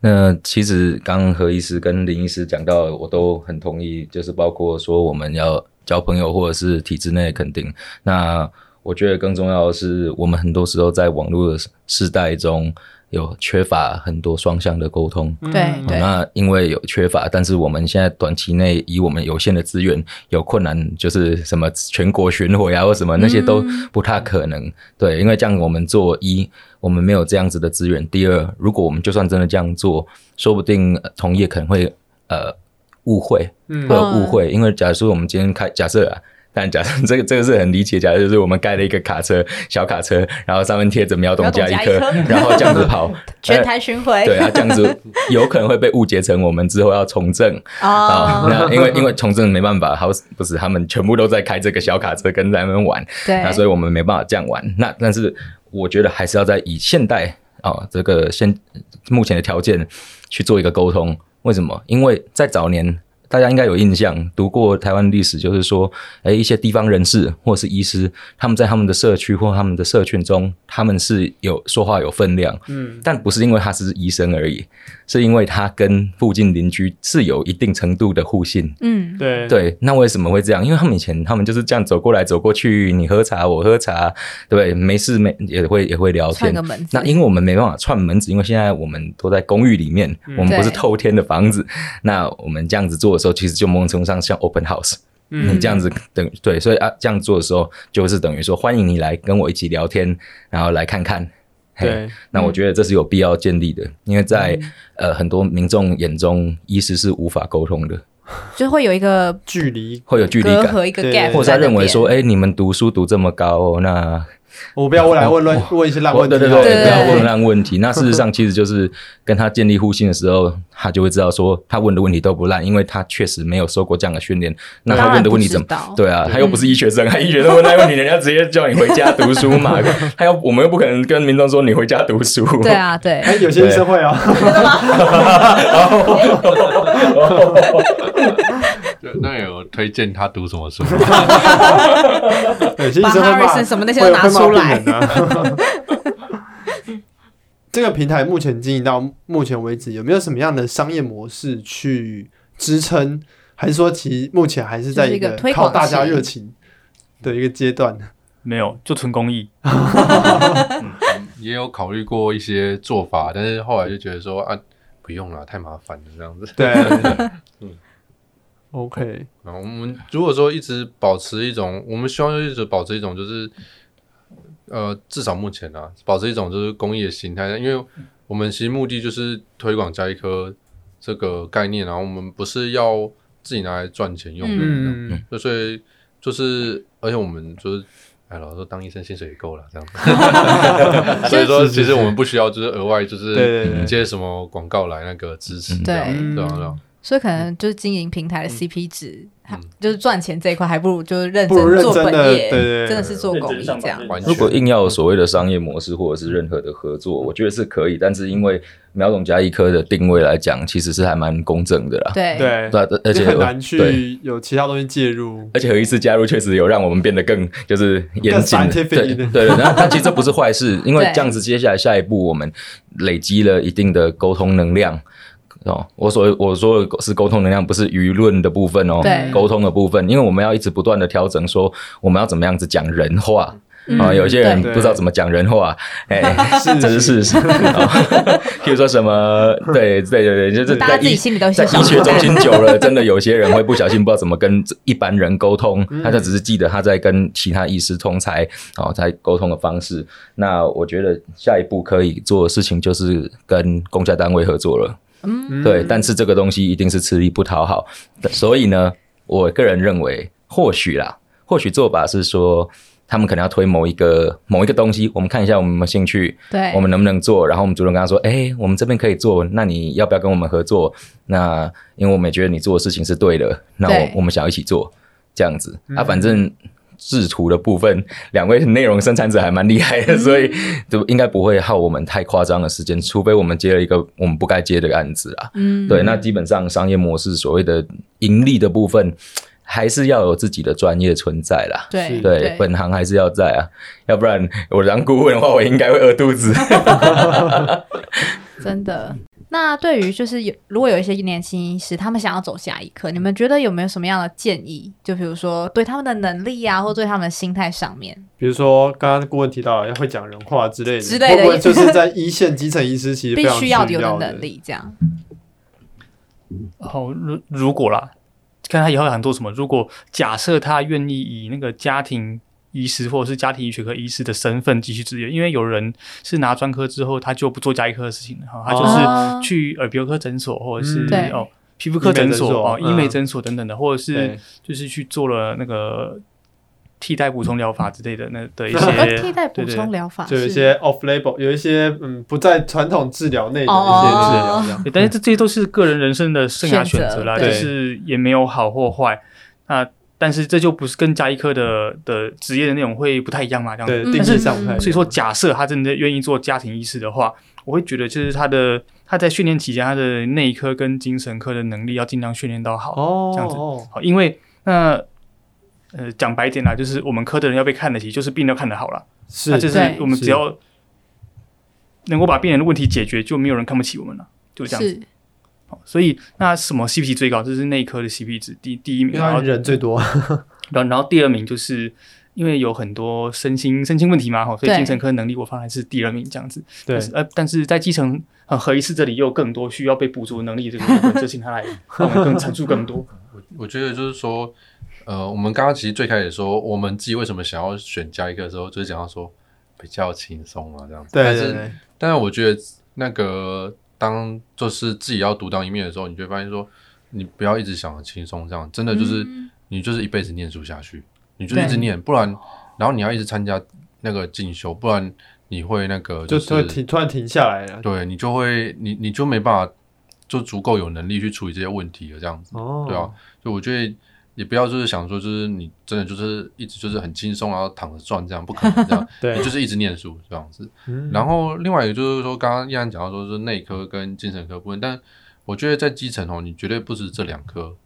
那其实刚刚何医师跟林医师讲到，我都很同意，就是包括说我们要。交朋友或者是体制内的肯定，那我觉得更重要的是，我们很多时候在网络的时代中有缺乏很多双向的沟通。对、嗯、那因为有缺乏，但是我们现在短期内以我们有限的资源有困难，就是什么全国巡回啊或什么那些都不太可能。嗯、对，因为这样我们做一，我们没有这样子的资源。第二，如果我们就算真的这样做，说不定同业可能会呃。误会，会有误会，嗯、因为假如说我们今天开假设啊，但假设这个这个是很理解，假设就是我们盖了一个卡车，小卡车，然后上面贴着秒懂加一颗，然后这样子跑 全台巡回，对啊，这样子 有可能会被误解成我们之后要从政啊。那因为因为从政没办法，好不是他们全部都在开这个小卡车跟咱们玩，对，那所以我们没办法这样玩。那但是我觉得还是要在以现代啊这个现目前的条件去做一个沟通。为什么？因为在早年，大家应该有印象，读过台湾历史，就是说，哎，一些地方人士或者是医师，他们在他们的社区或他们的社群中，他们是有说话有分量，嗯，但不是因为他是医生而已，是因为他跟附近邻居是有一定程度的互信，嗯，对对。那为什么会这样？因为他们以前他们就是这样走过来走过去，你喝茶我喝茶，对，没事没也会也会聊天。串个门子。那因为我们没办法串门子，因为现在我们都在公寓里面，嗯、我们不是透天的房子，那我们这样子做的时候，其实就某种程度上像 open house。嗯，你这样子等对，所以啊，这样做的时候，就是等于说欢迎你来跟我一起聊天，然后来看看。对，那我觉得这是有必要建立的，嗯、因为在呃很多民众眼中，医师是无法沟通的，就会有一个距离，会有距离感和一个 gap，或者他认为说，哎，你们读书读这么高，那。我不要问来问乱问一些烂问题，对对对，不要问烂问题。那事实上，其实就是跟他建立互信的时候，他就会知道说，他问的问题都不烂，因为他确实没有受过这样的训练。那他问的问题怎么？对啊，他又不是医学生，他医学生问那问题，人家直接叫你回家读书嘛。他又我们又不可能跟民众说你回家读书。对啊，对。哎，有些医生会啊。那有推荐他读什么书？把哈瑞森什么那些都拿出来。这个平台目前经营到目前为止，有没有什么样的商业模式去支撑？还是说，其实目前还是在一个靠大家热情的一个阶段呢？没有，就纯公益。也有考虑过一些做法，但是后来就觉得说啊，不用了，太麻烦了，这样子。对，嗯。OK，我们如果说一直保持一种，我们希望一直保持一种，就是呃，至少目前啊，保持一种就是公益的心态，因为我们其实目的就是推广加一颗这个概念，然后我们不是要自己拿来赚钱用的，嗯，就所以就是，而且我们就是，哎，老实说当医生薪水也够了，这样。子，所以说其实我们不需要就是额外就是接什么广告来那个支持，这样，对。吧？所以可能就是经营平台的 CP 值，嗯、就是赚钱这一块，还不如就是认真做本业，对对，真的是做公益这样。如果硬要有所谓的商业模式或者是任何的合作，我觉得是可以，但是因为苗总加一科的定位来讲，其实是还蛮公正的啦。对对对，而且很难去有其他东西介入。而且何一次加入，确实有让我们变得更就是严谨。对对对，那 但其实这不是坏事，因为这样子接下来下一步我们累积了一定的沟通能量。哦，我所我说的是沟通能量，不是舆论的部分哦。对，沟通的部分，因为我们要一直不断的调整，说我们要怎么样子讲人话啊。有些人不知道怎么讲人话，哎，这是事实。譬如说什么，对对对对，就是大家自己心里都在医学中心久了，真的有些人会不小心不知道怎么跟一般人沟通，他就只是记得他在跟其他医师通才哦，在沟通的方式。那我觉得下一步可以做的事情就是跟公家单位合作了。嗯，对，但是这个东西一定是吃力不讨好，所以呢，我个人认为，或许啦，或许做法是说，他们可能要推某一个某一个东西，我们看一下我们有没有兴趣，对，我们能不能做，然后我们主动跟他说，哎，我们这边可以做，那你要不要跟我们合作？那因为我们也觉得你做的事情是对的，那我我们想要一起做，这样子。啊，反正。制图的部分，两位内容生产者还蛮厉害的，所以就应该不会耗我们太夸张的时间，除非我们接了一个我们不该接的案子啊。嗯，对，那基本上商业模式所谓的盈利的部分，还是要有自己的专业存在啦。对对，本行还是要在啊，要不然我当顾问的话，我应该会饿肚子。真的。那对于就是有如果有一些年轻医师，他们想要走下一科，你们觉得有没有什么样的建议？就比如说对他们的能力啊，或对他们的心态上面，比如说刚刚顾问提到要会讲人话之类的，之类的，会不会就是在一线基层医师其实必须要有的能力这样。好，如如果啦，看他以后想做什么。如果假设他愿意以那个家庭。医师或者是家庭医学科医师的身份继续执业，因为有人是拿专科之后他就不做家医科的事情了哈，他就是去耳鼻喉科诊所或者是、嗯、哦皮肤科诊所哦医美诊所等等的，或者是就是去做了那个替代补充疗法之类的那的一些替代补充疗法，就有一些 off label，有一些嗯不在传统治疗内的一些治疗，但是这这些都是个人人生的生涯选择啦，就是也没有好或坏。那。但是这就不是跟家医科的的职业的内容会不太一样嘛？这样子，但是所以说，假设他真的愿意做家庭医师的话，我会觉得就是他的他在训练期间，他的内科跟精神科的能力要尽量训练到好，哦，这样子。好，因为那呃讲白点啦，就是我们科的人要被看得起，就是病要看得好了，是，那就是我们只要能够把病人的问题解决，就没有人看不起我们了，就这样子。好，所以那什么 CP 值最高？这是内科的 CP 值第第一名，然后人最多，然后然后第二名就是因为有很多身心身心问题嘛，哈，所以精神科能力我放在是第二名这样子。对但是呃，但是在基层呃核医师这里又有更多需要被补足能力，这个部分就请他来帮我们更阐述更多。我我觉得就是说，呃，我们刚刚其实最开始说，我们自己为什么想要选加一个的时候，就是讲到说比较轻松啊这样子。但是，对对对，但是我觉得那个当就是自己要独当一面的时候，你就会发现说，你不要一直想着轻松，这样真的就是、嗯你就是一辈子念书下去，你就一直念，不然，然后你要一直参加那个进修，不然你会那个就是会停突然停下来了，对你就会你你就没办法就足够有能力去处理这些问题了，这样子，哦，对啊，就我觉得也不要就是想说就是你真的就是一直就是很轻松然后躺着赚这样，不可能这样，对你就是一直念书这样子。嗯然后另外一个就是说，刚刚依然讲到说是内科跟精神科部分，但我觉得在基层哦，你绝对不止这两科，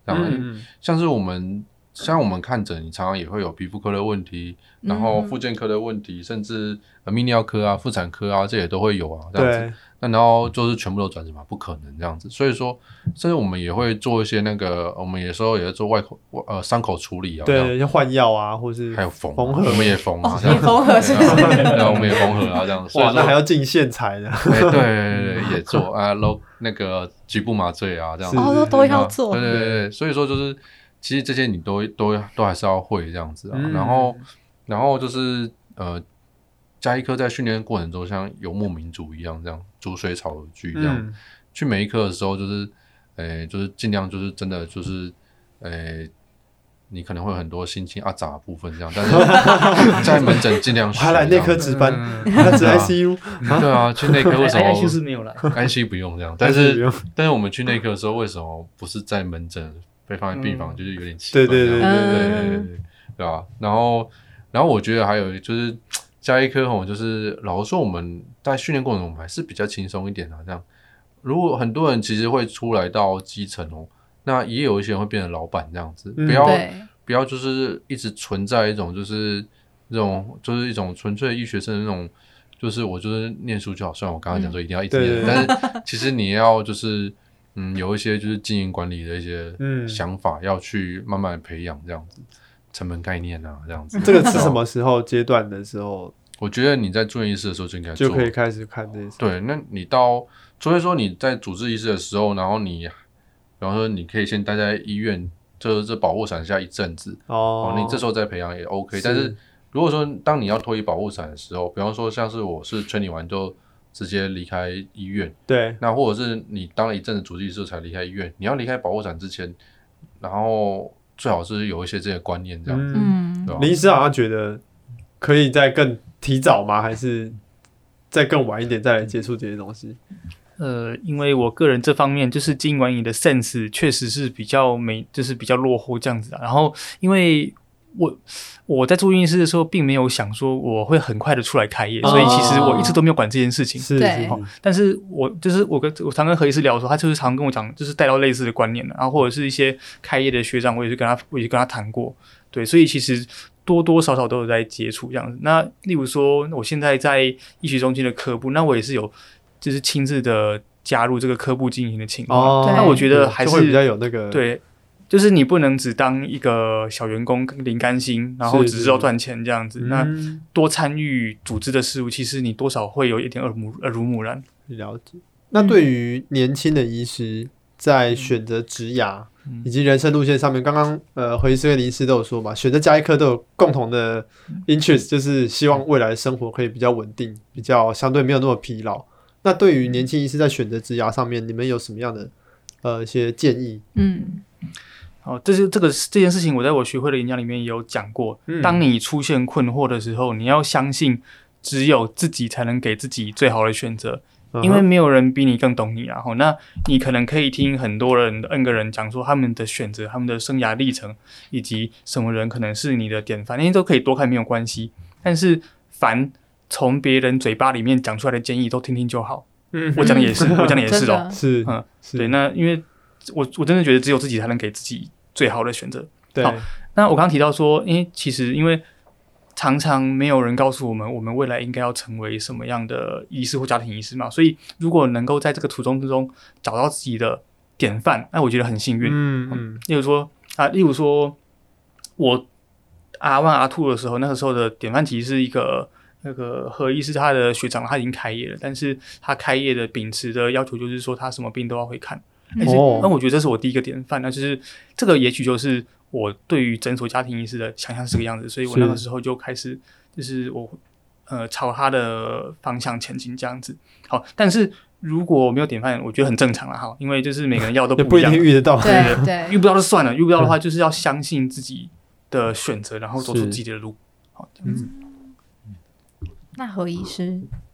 像是我们像我们看诊，你常常也会有皮肤科的问题，然后复健科的问题，甚至呃泌尿科啊、妇产科啊，这也都会有啊，这样子。对，那然后就是全部都转诊嘛，不可能这样子。所以说，甚至我们也会做一些那个，我们有时候也会做外口呃伤口处理啊，对，要换药啊，或是还有缝，缝合我们也缝啊，这也样子。缝合是不是？对啊，我们也缝合啊，这样。所以哇，说那还要进线材的，哎对对对对，也做啊，然那个局部麻醉啊，这样子。哦，都都要做对，对对对，所以说就是，其实这些你都都都还是要会这样子啊。嗯。然后，然后就是呃，加一科在训练过程中，像游牧民族一样，这样逐水草而居这样。嗯，去每一科的时候，就是，呃，就是尽量就是真的就是，呃，你可能会有很多心情啊杂的部分这样，但是 在门诊尽量还来内科值班，他值 ICU，对啊，去内科为什么？ICU 是没有了，ICU 不用这样，但是但是我们去内科的时候，为什么不是在门诊被放在病房，就是有点轻。对对对对对对。对啊。然后然后我觉得还有就是加一颗红，就是老实说我们在训练过程中还是比较轻松一点的。这样。如果很多人其实会出来到基层哦，那也有一些人会变成老板这样子。不要不要，就是一直存在一种就是那种就是一种纯粹医学生的那种。就是我就是念书就好，虽然我刚刚讲说一定要一直念，但是其实你要就是。嗯有一些就是经营管理的一些嗯想法，要去慢慢培养这样子成本概念啊这样子。这个是什么时候阶段的时候我觉得你在住院医师的时候就应该就可以开始看这些？对，那你到除非说你在主治医师的时候，然后你比方说你可以先待在医院。就是这保护伞下一阵子哦，你这时候再培养也 OK。但是如果说当你要脱离保护伞的时候，比方说像是我是圈你完就直接离开医院，对，那或者是你当了一阵子主治医师才离开医院，你要离开保护伞之前，然后最好是有一些这些观念这样子，嗯？林医师好像觉得可以再更提早吗？还是再更晚一点再来接触这些东西？呃，因为我个人这方面就是经营管你的 sense 确实是比较没，就是比较落后这样子啊。然后，因为我我在做运营师的时候，并没有想说我会很快的出来开业，哦所以其实我一直都没有管这件事情。是，但是我就是我跟我常跟何医师聊的时候，他就是常跟我讲，就是带到类似的观念的，然后或者是一些开业的学长，我也是跟他，我也是跟他谈过，对，所以其实多多少少都有在接触这样子。那例如说，我现在在医学中心的科部，那我也是有就是亲自的加入这个科部经营的情况。哦，对那我觉得还是会比较是有那个，对，就是你不能只当一个小员工零甘心，然后只知道赚钱这样子。那嗯，多参与组织的事务，其实你多少会有一点耳目耳濡目染。了解。那对于年轻的医师在选择职涯嗯以及人生路线上面，刚刚呃何医师跟林医师都有说嘛，选择加医科都有共同的 interest，就是希望未来的生活可以比较稳定，比较相对没有那么疲劳。那对于年轻医师在选择职涯上面，你们有什么样的呃一些建议？嗯好，这是这个这件事情，我在我学会的演讲里面也有讲过。嗯当你出现困惑的时候，你要相信，只有自己才能给自己最好的选择，因为没有人比你更懂你。然后，那你可能可以听很多人、N 个人讲说他们的选择、他们的生涯历程，以及什么人可能是你的典范，那些都可以多看，没有关系。但是，凡从别人嘴巴里面讲出来的建议，都听听就好。嗯，我讲的也是，我讲的也是哦。是，嗯，是对，那因为我我真的觉得只有自己才能给自己最好的选择。对。好，那我刚刚提到说，因为其实因为常常没有人告诉我们，我们未来应该要成为什么样的医师或家庭医师嘛，所以如果能够在这个途中之中找到自己的典范，那我觉得很幸运。嗯嗯。例如说啊，例如说我 R one R two 的时候，那个时候的典范其实是一个。那个何医师他的学长，他已经开业了，但是他开业的秉持的要求就是说，他什么病都要会看。哦，那我觉得这是我第一个典范，那就是这个也许就是我对于诊所家庭医师的想象是这个样子，所以我那个时候就开始就是我呃朝他的方向前进这样子。好，但是如果没有典范，我觉得很正常了哈，因为就是每个人要都不一样，不一定遇得到，对对，遇不到就算了，遇不到的话就是要相信自己的选择，然后走出自己的路。好，这样子。那何医师，我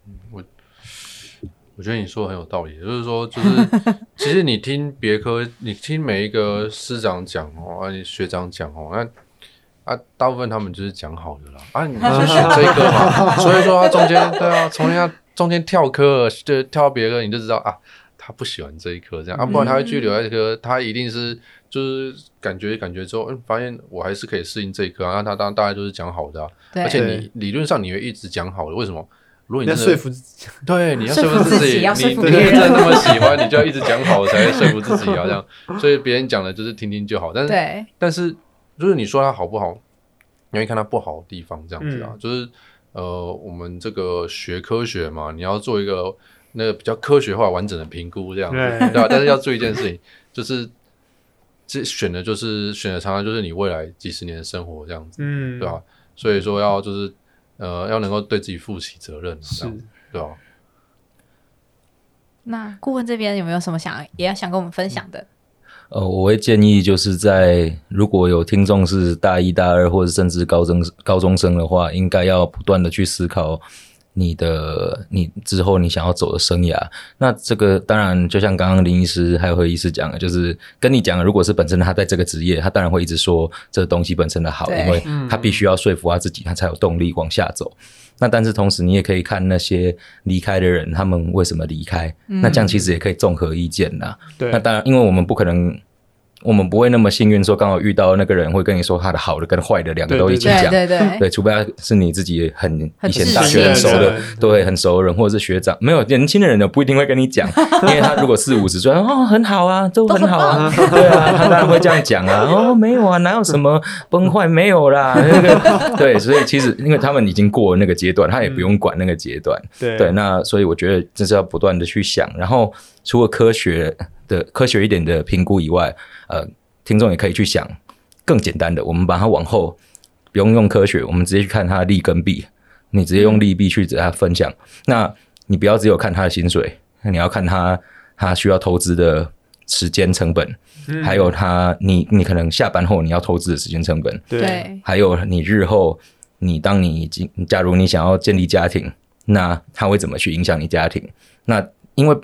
我觉得你说的很有道理，就是说，就是 其实你听别科，你听每一个师长讲哦，啊，你学长讲哦，那啊，大部分他们就是讲好的啦，啊，你就选这一科嘛，所以说他中间对啊，从人家中间跳科，就跳别科，你就知道啊，他不喜欢这一科，这样啊，不然他会继续留在这科，他一定是就是感觉感觉之后，嗯，发现我还是可以适应这一科，啊，那他当大概就是讲好的啊。而且你理论上你会一直讲好的，为什么？如果你真的说服自己，对，你要说服自己，你你真的那么喜欢，你就要一直讲好的才会说服自己啊，这样。所以别人讲的就是听听就好，但是但是就是你说他好不好，你会看他不好的地方，这样子啊，就是呃，我们这个学科学嘛，你要做一个那个比较科学化完整的评估，这样子对吧？但是要注意一件事情，就是这选的就是选的常常就是你未来几十年的生活这样子，嗯，对吧？所以说要就是呃要能够对自己负起责任，是，对吧？那顾问这边有没有什么想也要想跟我们分享的？呃，我会建议就是在如果有听众是大一、大二或者甚至高中高中生的话，应该要不断的去思考。你的你之后你想要走的生涯，那这个当然就像刚刚林医师还有何医师讲的，就是跟你讲，如果是本身他在这个职业，他当然会一直说这东西本身的好，因为他必须要说服他自己，他才有动力往下走。那但是同时你也可以看那些离开的人，他们为什么离开？那这样其实也可以综合意见呐。对，那当然，因为我们不可能。我们不会那么幸运，说刚好遇到那个人会跟你说他的好的跟坏的两个都一起讲，对对对，对，除非他是你自己很以前大学很熟的，对，很熟的人或者是学长，没有年轻的人呢不一定会跟你讲，因为他如果四五十岁，哦，很好啊，都很好啊，对啊，他当然会这样讲啊，哦，没有啊，哪有什么崩坏，没有啦，那个，对，所以其实因为他们已经过了那个阶段，他也不用管那个阶段，对，那所以我觉得这是要不断的去想，然后除了科学。的科学一点的评估以外，呃，听众也可以去想更简单的，我们把它往后不用用科学，我们直接去看它的利跟弊，你直接用利弊去给他分享。那你不要只有看他的薪水，那你要看他他需要投资的时间成本，嗯、还有他你你可能下班后你要投资的时间成本，对，还有你日后你当你已经假如你想要建立家庭，那他会怎么去影响你家庭？那因为。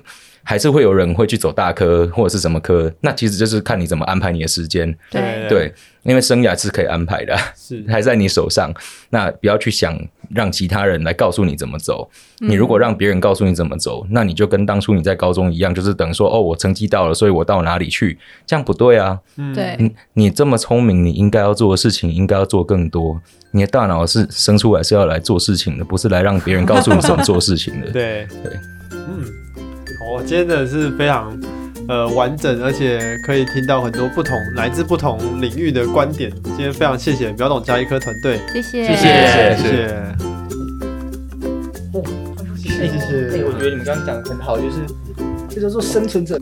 还是会有人会去走大科或者是什么科，那其实就是看你怎么安排你的时间。对对，因为生涯是可以安排的，是还在你手上。那不要去想让其他人来告诉你怎么走。你如果让别人告诉你怎么走，那你就跟当初你在高中一样，就是等说哦，我成绩到了，所以我到哪里去？这样不对啊。对，你你这么聪明，你应该要做的事情应该要做更多。你的大脑是生出来是要来做事情的，不是来让别人告诉你怎么做事情的。对对，嗯。我今天真的是非常呃完整，而且可以听到很多不同来自不同领域的观点。今天非常谢谢秒懂家医科团队，谢谢谢谢谢谢。哦，谢谢谢谢。我觉得你们刚刚讲的很好，就是这叫做生存者。